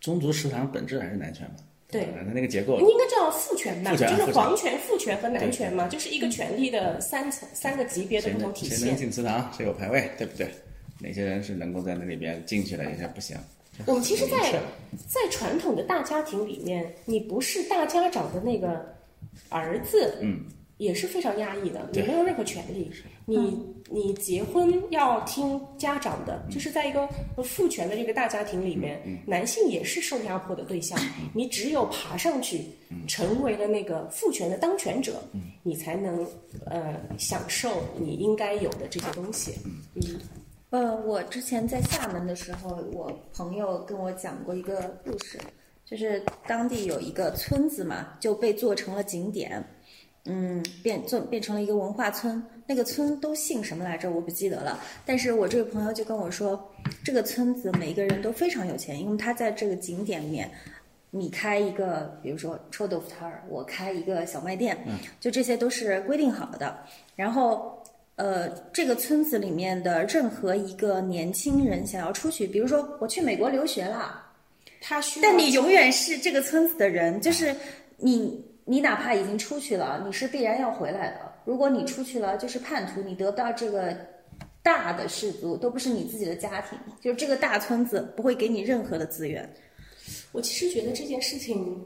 宗族食堂本质还是男权嘛？对它那个结构应该叫父权吧，就是皇权、父权和男权嘛，就是一个权力的三层、三个级别的谁不同体现谁能。进祠堂，谁有排位，对不对？哪些人是能够在那里边进去的，有些不行。我们其实在，在传统的大家庭里面，你不是大家长的那个儿子，嗯，也是非常压抑的，你没有任何权利。你你结婚要听家长的，就是在一个父权的这个大家庭里面，男性也是受压迫的对象。你只有爬上去，成为了那个父权的当权者，你才能呃享受你应该有的这些东西。嗯呃，我之前在厦门的时候，我朋友跟我讲过一个故事，就是当地有一个村子嘛，就被做成了景点，嗯，变做变成了一个文化村。那个村都姓什么来着？我不记得了。但是我这个朋友就跟我说，这个村子每一个人都非常有钱，因为他在这个景点里面。你开一个，比如说臭豆腐摊儿，我开一个小卖店，就这些都是规定好的。然后呃，这个村子里面的任何一个年轻人想要出去，比如说我去美国留学了，他需要，但你永远是这个村子的人，就是你，你哪怕已经出去了，你是必然要回来的。如果你出去了，就是叛徒，你得不到这个大的氏族，都不是你自己的家庭，就是这个大村子不会给你任何的资源。我其实觉得这件事情，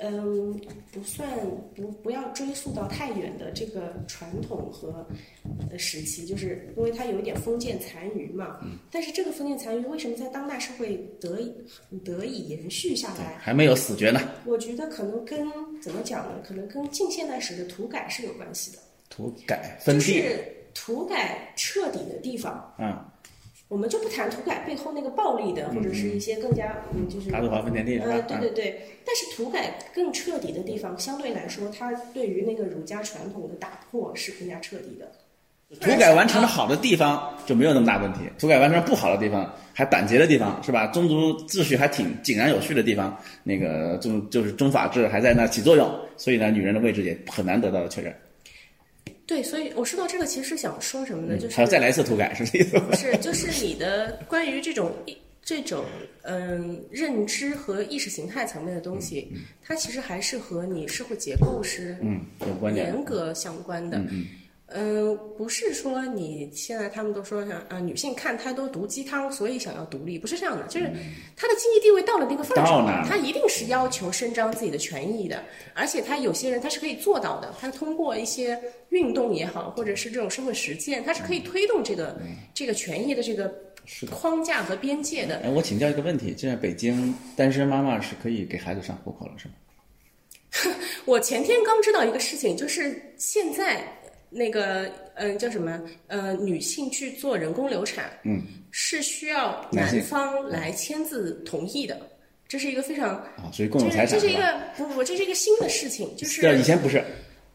嗯，不算不不要追溯到太远的这个传统和呃时期，就是因为它有一点封建残余嘛。但是这个封建残余为什么在当代社会得以得以延续下来？还没有死绝呢。我觉得可能跟怎么讲呢？可能跟近现代史的土改是有关系的。土改分地，就是土改彻底的地方，嗯，我们就不谈土改背后那个暴力的，或者是一些更加嗯，就是大渡河分田地是吧？呃，对对对，但是土改更彻底的地方，相对来说，它对于那个儒家传统的打破是更加彻底的。土改完成的好的地方就没有那么大问题，土改完成不好的地方，还板结的地方是吧？宗族秩序还挺井然有序的地方，那个宗就是宗法制还在那起作用，所以呢，女人的位置也很难得到确认。对，所以我说到这个，其实想说什么呢？就是还要再来一次涂改，是这意思吗？不是，就是你的关于这种这种嗯认知和意识形态层面的东西，它其实还是和你社会结构是嗯，有关联。严格相关的。嗯嗯嗯，不是说你现在他们都说像啊，女性看太多毒鸡汤，所以想要独立，不是这样的，就是她的经济地位到了那个份儿上她一定是要求伸张自己的权益的，而且她有些人她是可以做到的，她通过一些运动也好，或者是这种社会实践，她是可以推动这个这个权益的这个框架和边界的。哎，我请教一个问题：现在北京单身妈妈是可以给孩子上户口了，是吗？我前天刚知道一个事情，就是现在那个嗯、叫什么呃女性去做人工流产，嗯，是需要男方来签字同意的，这是一个非常啊，所以共这有财产是这是一？个不不这是一个新的事情，就是对，以前不是，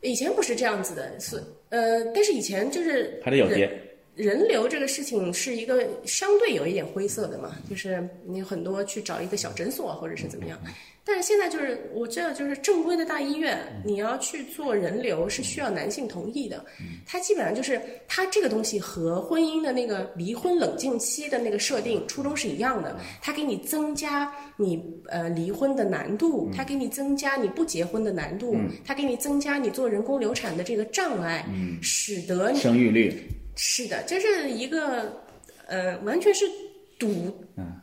以前不是这样子的，是呃，但是以前就是人还得有爹。人流这个事情是一个相对有一点灰色的嘛，就是你很多去找一个小诊所或者是怎么样，但是现在就是我知道，就是正规的大医院，你要去做人流是需要男性同意的，它基本上就是它这个东西和婚姻的那个离婚冷静期的那个设定初衷是一样的，它给你增加你呃离婚的难度，它给你增加你不结婚的难度，它给你增加你做人工流产的这个障碍，使得你生育率，是的，这是一个呃，完全是赌，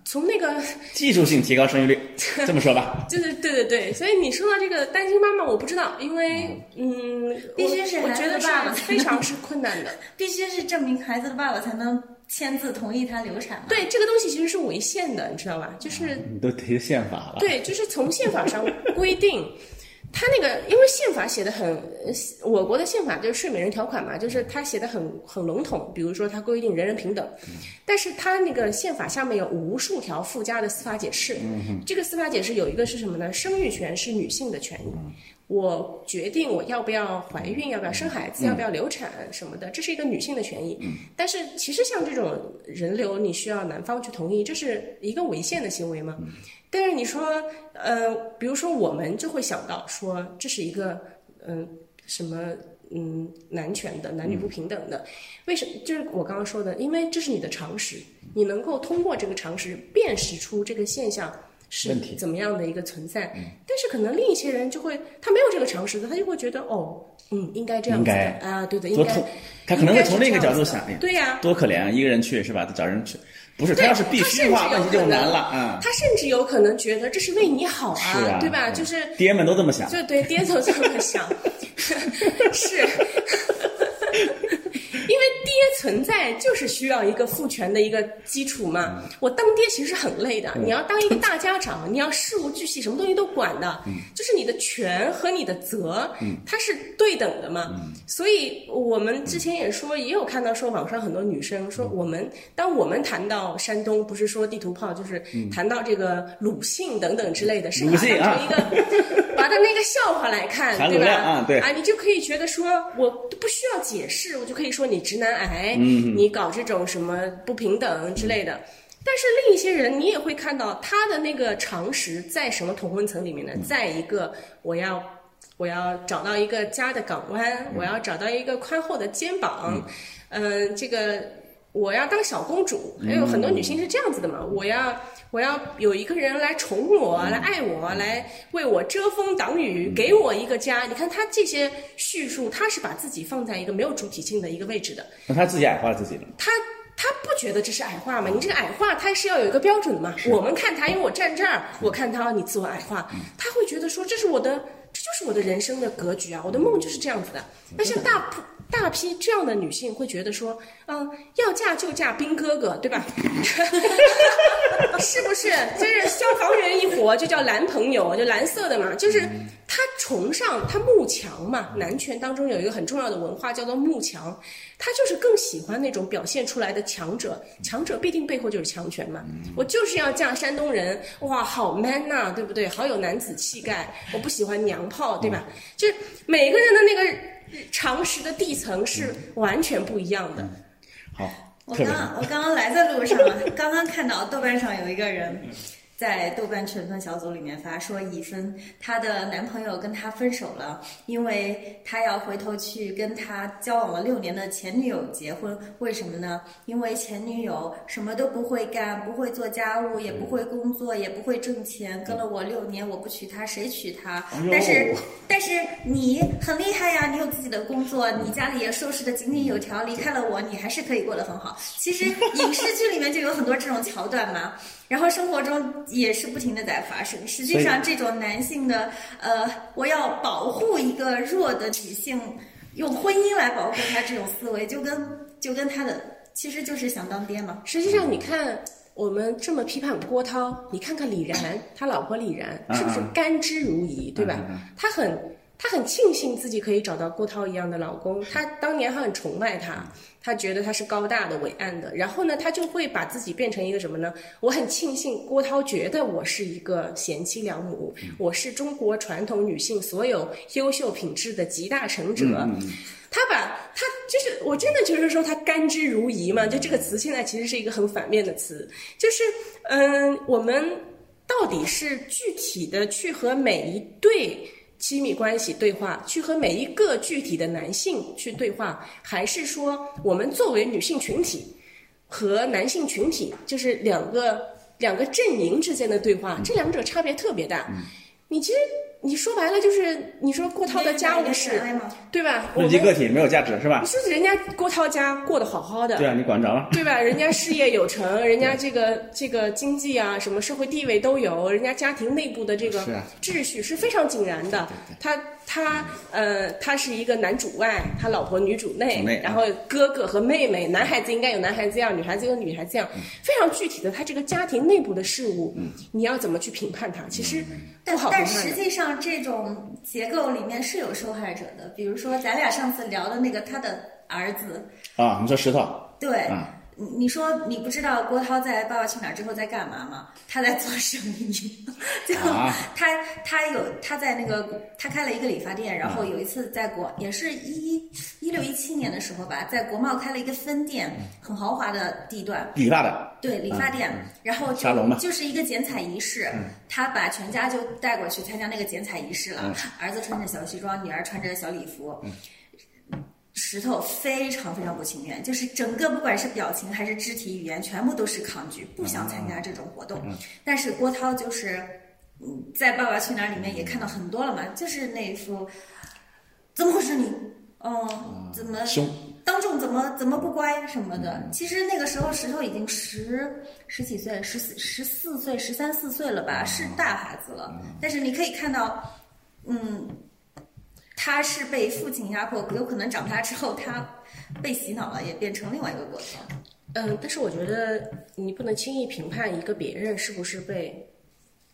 从那个 技术性提高生育率，这么说吧。就是对对对，所以你说到这个单亲妈妈，我不知道，因为嗯，必须是孩子我我觉得的爸爸非常是 困难的。必须是证明孩子的爸爸才能签字同意他流产嘛？对，这个东西其实是违宪的，你知道吧？就是你都提宪法了，对，就是从宪法上规定，他那个因为宪法写的很，呃我国的宪法就是睡美人条款嘛，就是他写的很很笼统，比如说他规定人人平等，但是他那个宪法下面有无数条附加的司法解释，这个司法解释有一个是什么呢？生育权是女性的权益。我决定我要不要怀孕，要不要生孩子，要不要流产什么的，这是一个女性的权益。但是其实像这种人流，你需要男方去同意，这是一个违宪的行为吗？但是你说，呃，比如说我们就会想到说，这是一个嗯、什么嗯男权的男女不平等的，为什么？就是我刚刚说的，因为这是你的常识，你能够通过这个常识辨识出这个现象是怎么样的一个存在。但是可能另一些人就会，他没有这个常识的，他就会觉得哦，嗯，应该这样子的。应该啊，对的，应该，他可能会从另一个角度想，对呀、多可怜啊，一个人去是吧？找人去，不是他要是必须的话，问题就难了啊。他甚至有可能觉得这是为你好是啊，对吧？嗯就是爹们都这么想，就对，爹都这么想，是，存在就是需要一个父权的一个基础嘛。我当爹其实很累的，你要当一个大家长，你要事无巨细，什么东西都管的，就是你的权和你的责，它是对等的嘛。所以我们之前也说，也有看到说网上很多女生说，我们当我们谈到山东，不是说地图炮，就是谈到这个鲁姓等等之类的，是把它鲁姓啊当成一个。把它那个笑话来看，对吧？啊对啊，你就可以觉得说，我不需要解释，我就可以说你直男癌，嗯你搞这种什么不平等之类的。但是另一些人，你也会看到他的那个常识在什么同温层里面呢？在一个我要我要找到一个家的港湾，我要找到一个宽厚的肩膀，嗯、这个我要当小公主，还有很多女性是这样子的嘛，我要。我要有一个人来宠我，来爱我，来为我遮风挡雨，给我一个家。你看他这些叙述，他是把自己放在一个没有主体性的一个位置的。那他自己矮化自己了。他他不觉得这是矮化嘛？你这个矮化，他是要有一个标准的嘛？我们看他，因为我站这儿，我看他，你自我矮化，他会觉得说这是我的，这就是我的人生的格局啊，我的梦就是这样子的。那像大部大批这样的女性会觉得说，嗯，要嫁就嫁兵哥哥，对吧？是不是？就是消防员一伙就叫蓝朋友，就蓝色的嘛，就是他崇尚他慕强嘛。男权当中有一个很重要的文化叫做慕强，他就是更喜欢那种表现出来的强者，强者必定背后就是强权嘛。我就是要嫁山东人，哇，好 man 呐、对不对？好有男子气概，我不喜欢娘炮，对吧？就是每个人的那个常识的地层是完全不一样的。好，我刚我刚刚来在路上，刚刚看到豆瓣上有一个人 在豆瓣群分小组里面发说，乙芬她的男朋友跟她分手了，因为她要回头去跟她交往了六年的前女友结婚。为什么呢？因为前女友什么都不会干，不会做家务，也不会工作，也不会挣钱，跟了我六年，我不娶她，谁娶她？但是但是你很厉害呀，你有自己的工作，你家里也收拾的井井有条，离开了我，你还是可以过得很好。其实影视剧里面就有很多这种桥段嘛，然后生活中也是不停的在发生。实际上，这种男性的呃，我要保护一个弱的女性，用婚姻来保护她这种思维，就跟就跟他的其实就是想当爹嘛。实际上，你看我们这么批判郭涛，你看看李然，他老婆李然是不是甘之如饴，对吧？他很他很庆幸自己可以找到郭涛一样的老公，她当年还很崇拜他，她觉得他是高大的、伟岸的。然后呢，她就会把自己变成一个什么呢？我很庆幸郭涛觉得我是一个贤妻良母，我是中国传统女性所有优秀品质的集大成者。他把他就是，我真的就是说他甘之如饴嘛，就这个词现在其实是一个很反面的词，就是嗯，我们到底是具体的去和每一对亲密关系对话，去和每一个具体的男性去对话，还是说我们作为女性群体和男性群体，就是两个两个阵营之间的对话，这两者差别特别大。你其实你说白了就是，你说郭涛的家务事，对吧？我们日籍个体没有价值是吧你？说人家郭涛家过得好好的，对啊，你管着了。对吧？人家事业有成，人家这个这个经济啊，什么社会地位都有，人家家庭内部的这个秩序是非常井然的。他他呃，他是一个男主外，他老婆女主内，内啊然后哥哥和妹妹，男孩子应该有男孩子样，女孩子有女孩子样，嗯非常具体的，他这个家庭内部的事物，你要怎么去评判他？其实不但好评但。实际上，这种结构里面是有受害者的，比如说咱俩上次聊的那个他的儿子，啊，你说石头。对，啊你你说你不知道郭涛在《爸爸去哪儿》之后在干嘛吗？他在做生意，就、啊。他他有他在那个他开了一个理发店，然后有一次在国也是一一六一七年的时候吧，在国贸开了一个分店，很豪华的地段，理发的，对理发店，然后沙龙嘛就就是一个剪彩仪式，他把全家就带过去参加那个剪彩仪式了，儿子穿着小西装，女儿穿着小礼服。石头非常非常不情愿，就是整个不管是表情还是肢体语言，全部都是抗拒，不想参加这种活动。但是郭涛就是，嗯，在《爸爸去哪儿》里面也看到很多了嘛，就是那一副，怎么回事你？嗯，怎么凶当众怎么怎么不乖什么的？其实那个时候石头已经十十几岁，十四十四岁、十三四岁了吧，是大孩子了。但是你可以看到，嗯，他是被父亲压迫，有可能长大之后他被洗脑了，也变成另外一个过程。嗯，但是我觉得你不能轻易评判一个别人是不是被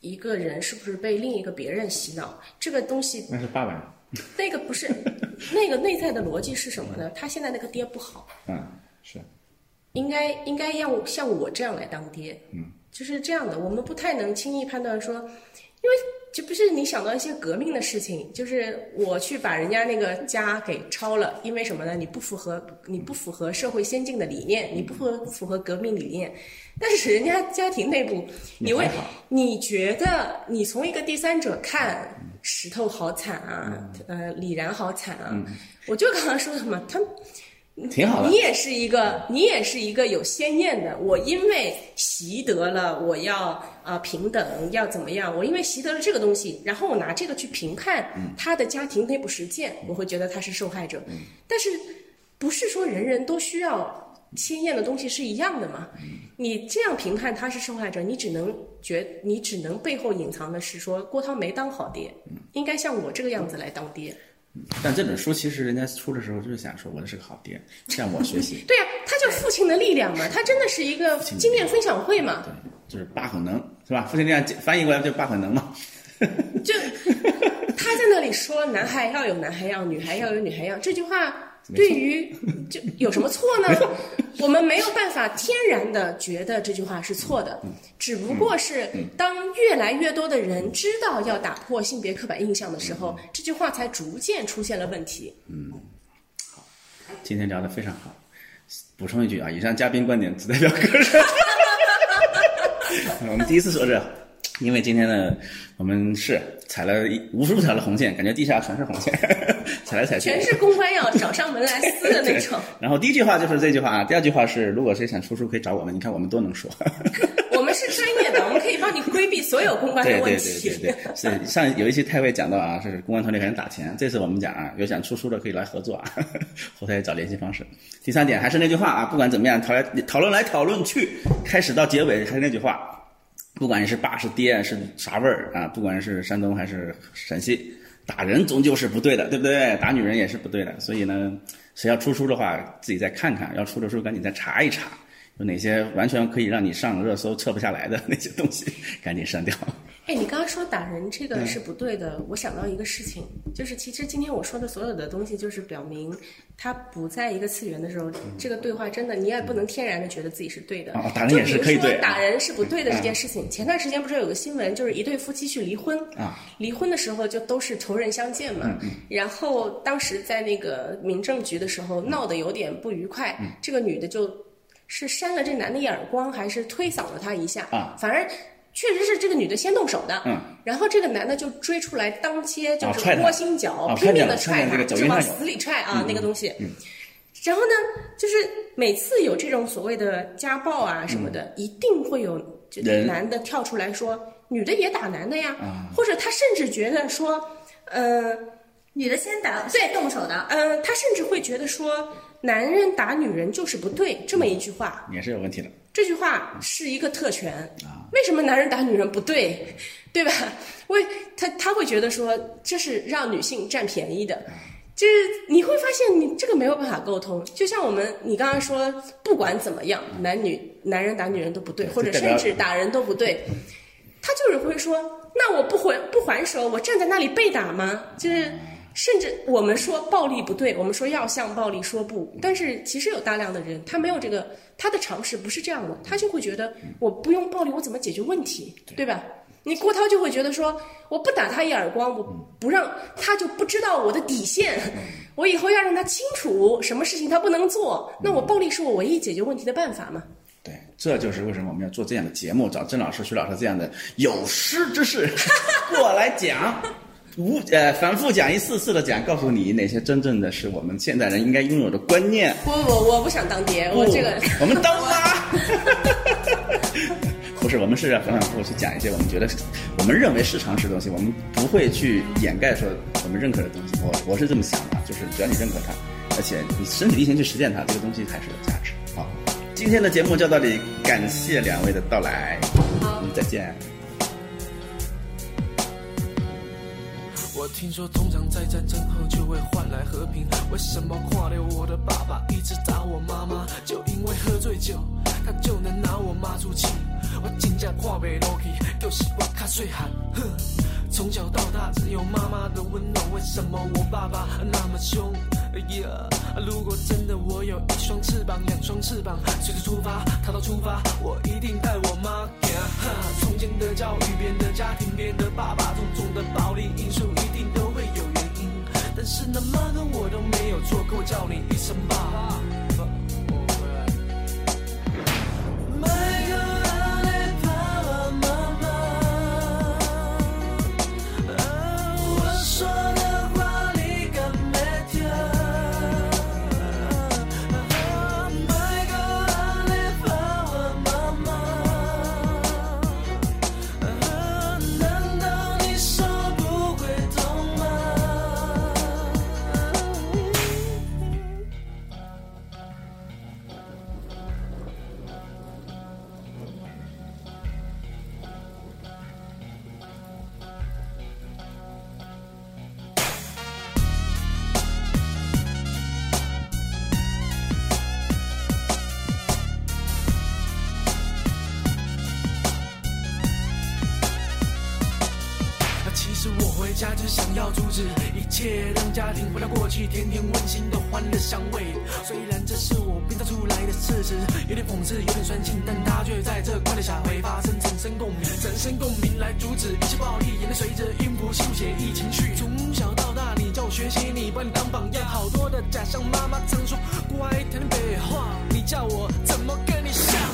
一个人是不是被另一个别人洗脑，这个东西那是爸爸。那个不是 那个内在的逻辑是什么呢？他现在那个爹不好，嗯，是。应该应该要像我这样来当爹，嗯，就是这样的。我们不太能轻易判断说，因为就不是你想到一些革命的事情，就是我去把人家那个家给抄了，因为什么呢？你不符合你不符合社会先进的理念，你不符合符合革命理念，但是人家家庭内部，你为你觉得你从一个第三者看。石头好惨啊，呃，李然好惨啊！我就刚刚说的嘛，他挺好的你。也是一个，你也是一个有先验的。我因为习得了，我要啊、呃平等，要怎么样？我因为习得了这个东西，然后我拿这个去评判他的家庭内部实践，我会觉得他是受害者。但是不是说人人都需要鲜艳的东西是一样的嘛？你这样评判他是受害者，你只能觉，你只能背后隐藏的是说郭涛没当好爹，应该像我这个样子来当爹。但这本书其实人家出的时候就是想说，我是个好爹，向我学习。对呀、他叫父亲的力量嘛，他真的是一个经验分享会嘛。对，就是爸很能，是吧？父亲力量翻译过来就是爸很能嘛。就 他在那里说男孩要有男孩样，女孩要有女孩样，这句话对于就有什么错呢？我们没有办法天然的觉得这句话是错的，只不过是当越来越多的人知道要打破性别刻板印象的时候，这句话才逐渐出现了问题。嗯，好今天聊得非常好。补充一句啊，以上嘉宾观点只代表个人。我们第一次说这，因为今天呢，我们是踩了一无数条的红线，感觉地下全是红线，踩来踩去。全是公关要找上门来撕的那种。然后第一句话就是这句话啊，第二句话是，如果谁想出书可以找我们，你看我们多能说。我们是专业的，我们可以帮你规避所有公关对对的问题对对。对对，是 上有一期太尉讲到啊，是公关团队给人打钱，这次我们讲啊，有想出书的可以来合作啊，后台找联系方式。第三点还是那句话啊，不管怎么样，讨来讨论来讨论去，开始到结尾还是那句话，不管你是爸是爹是啥味儿啊，不管是山东还是陕西，打人终究是不对的，对不对？打女人也是不对的，所以呢，谁要出书的话，自己再看看，要出的书赶紧再查一查。有哪些完全可以让你上热搜、撤不下来的那些东西，赶紧删掉。哎，你刚刚说打人这个是不对的，我想到一个事情，就是其实今天我说的所有的东西，就是表明他不在一个次元的时候，这个对话真的你也不能天然的觉得自己是对的。哦打人也是可以对就比如说打人是不对的这件事情，前段时间不是有个新闻，就是一对夫妻去离婚啊，离婚的时候就都是仇人相见嘛，然后当时在那个民政局的时候闹得有点不愉快，这个女的就。是扇了这男的一耳光，还是推搡了他一下？啊，反正确实是这个女的先动手的。嗯，然后这个男的就追出来，当街就是窝心脚，啊拼命的踹他，这个抖就往死里踹啊，那个东西。然后呢，就是每次有这种所谓的家暴啊什么的，一定会有男的跳出来说，女的也打男的呀，啊或者他甚至觉得说，呃。女的先打，对动手的，呃，他甚至会觉得说，男人打女人就是不对，这么一句话，也是有问题的。这句话是一个特权。为什么男人打女人不对，对吧？为他他会觉得说这是让女性占便宜的。就是你会发现，你这个没有办法沟通。就像我们，你刚刚说，不管怎么样，男女男人打女人都不对，或者甚至打人都不对。他就是会说，那我不还不还手，我站在那里被打吗？就是，甚至我们说暴力不对，我们说要向暴力说不，但是其实有大量的人，他没有这个，他的常识不是这样的，他就会觉得我不用暴力，我怎么解决问题，对吧？你郭涛就会觉得说，我不打他一耳光，我不让他就不知道我的底线，我以后要让他清楚什么事情他不能做，那我暴力是我唯一解决问题的办法吗？对，这就是为什么我们要做这样的节目，找郑老师、徐老师这样的有识之士过来讲。无呃反复讲一次次的讲，告诉你哪些真正的是我们现代人应该拥有的观念。不不不，我不想当爹，我这个我们当妈。不是，我们是反反复复去讲一些我们觉得我们认为是常识的东西，我们不会去掩盖说我们认可的东西。我我是这么想的，就是只要你认可它，而且你身体力行去实践它，这个东西还是有价值。好，今天的节目就到这里，感谢两位的到来，好，再见。我听说，通常在战争后就会换来和平。为什么跨掉我的爸爸一直打我妈妈？就因为喝醉酒，他就能拿我妈出气。我真正看不落去，就是我卡细汉。哼，从小到大只有妈妈的温暖，为什么我爸爸那么凶？哎呀，如果真的我有一双翅膀，两双翅膀，随时出发，逃到出发，我一定带我妈。哈，从前的教育，别人的家庭，别人的爸爸，种种的暴力因素，一定都会有原因。但是那妈跟我都没有错，可我叫你一声爸。阻止一切，让家庭回到过去，甜甜温馨的欢乐香味。虽然这是我编造出来的事实，有点讽刺，有点酸性，但它却在这快乐下会发生产生共鸣，产生共鸣来阻止一切暴力，眼泪随着音符书写一情绪。从小到大，你叫我学习，你把你当榜样，好多的假象。妈妈常说乖，听听北话，你叫我怎么跟你像？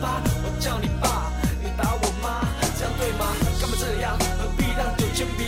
爸，我叫你爸，你打我妈，这样对吗？干嘛这样？何必让九千笔？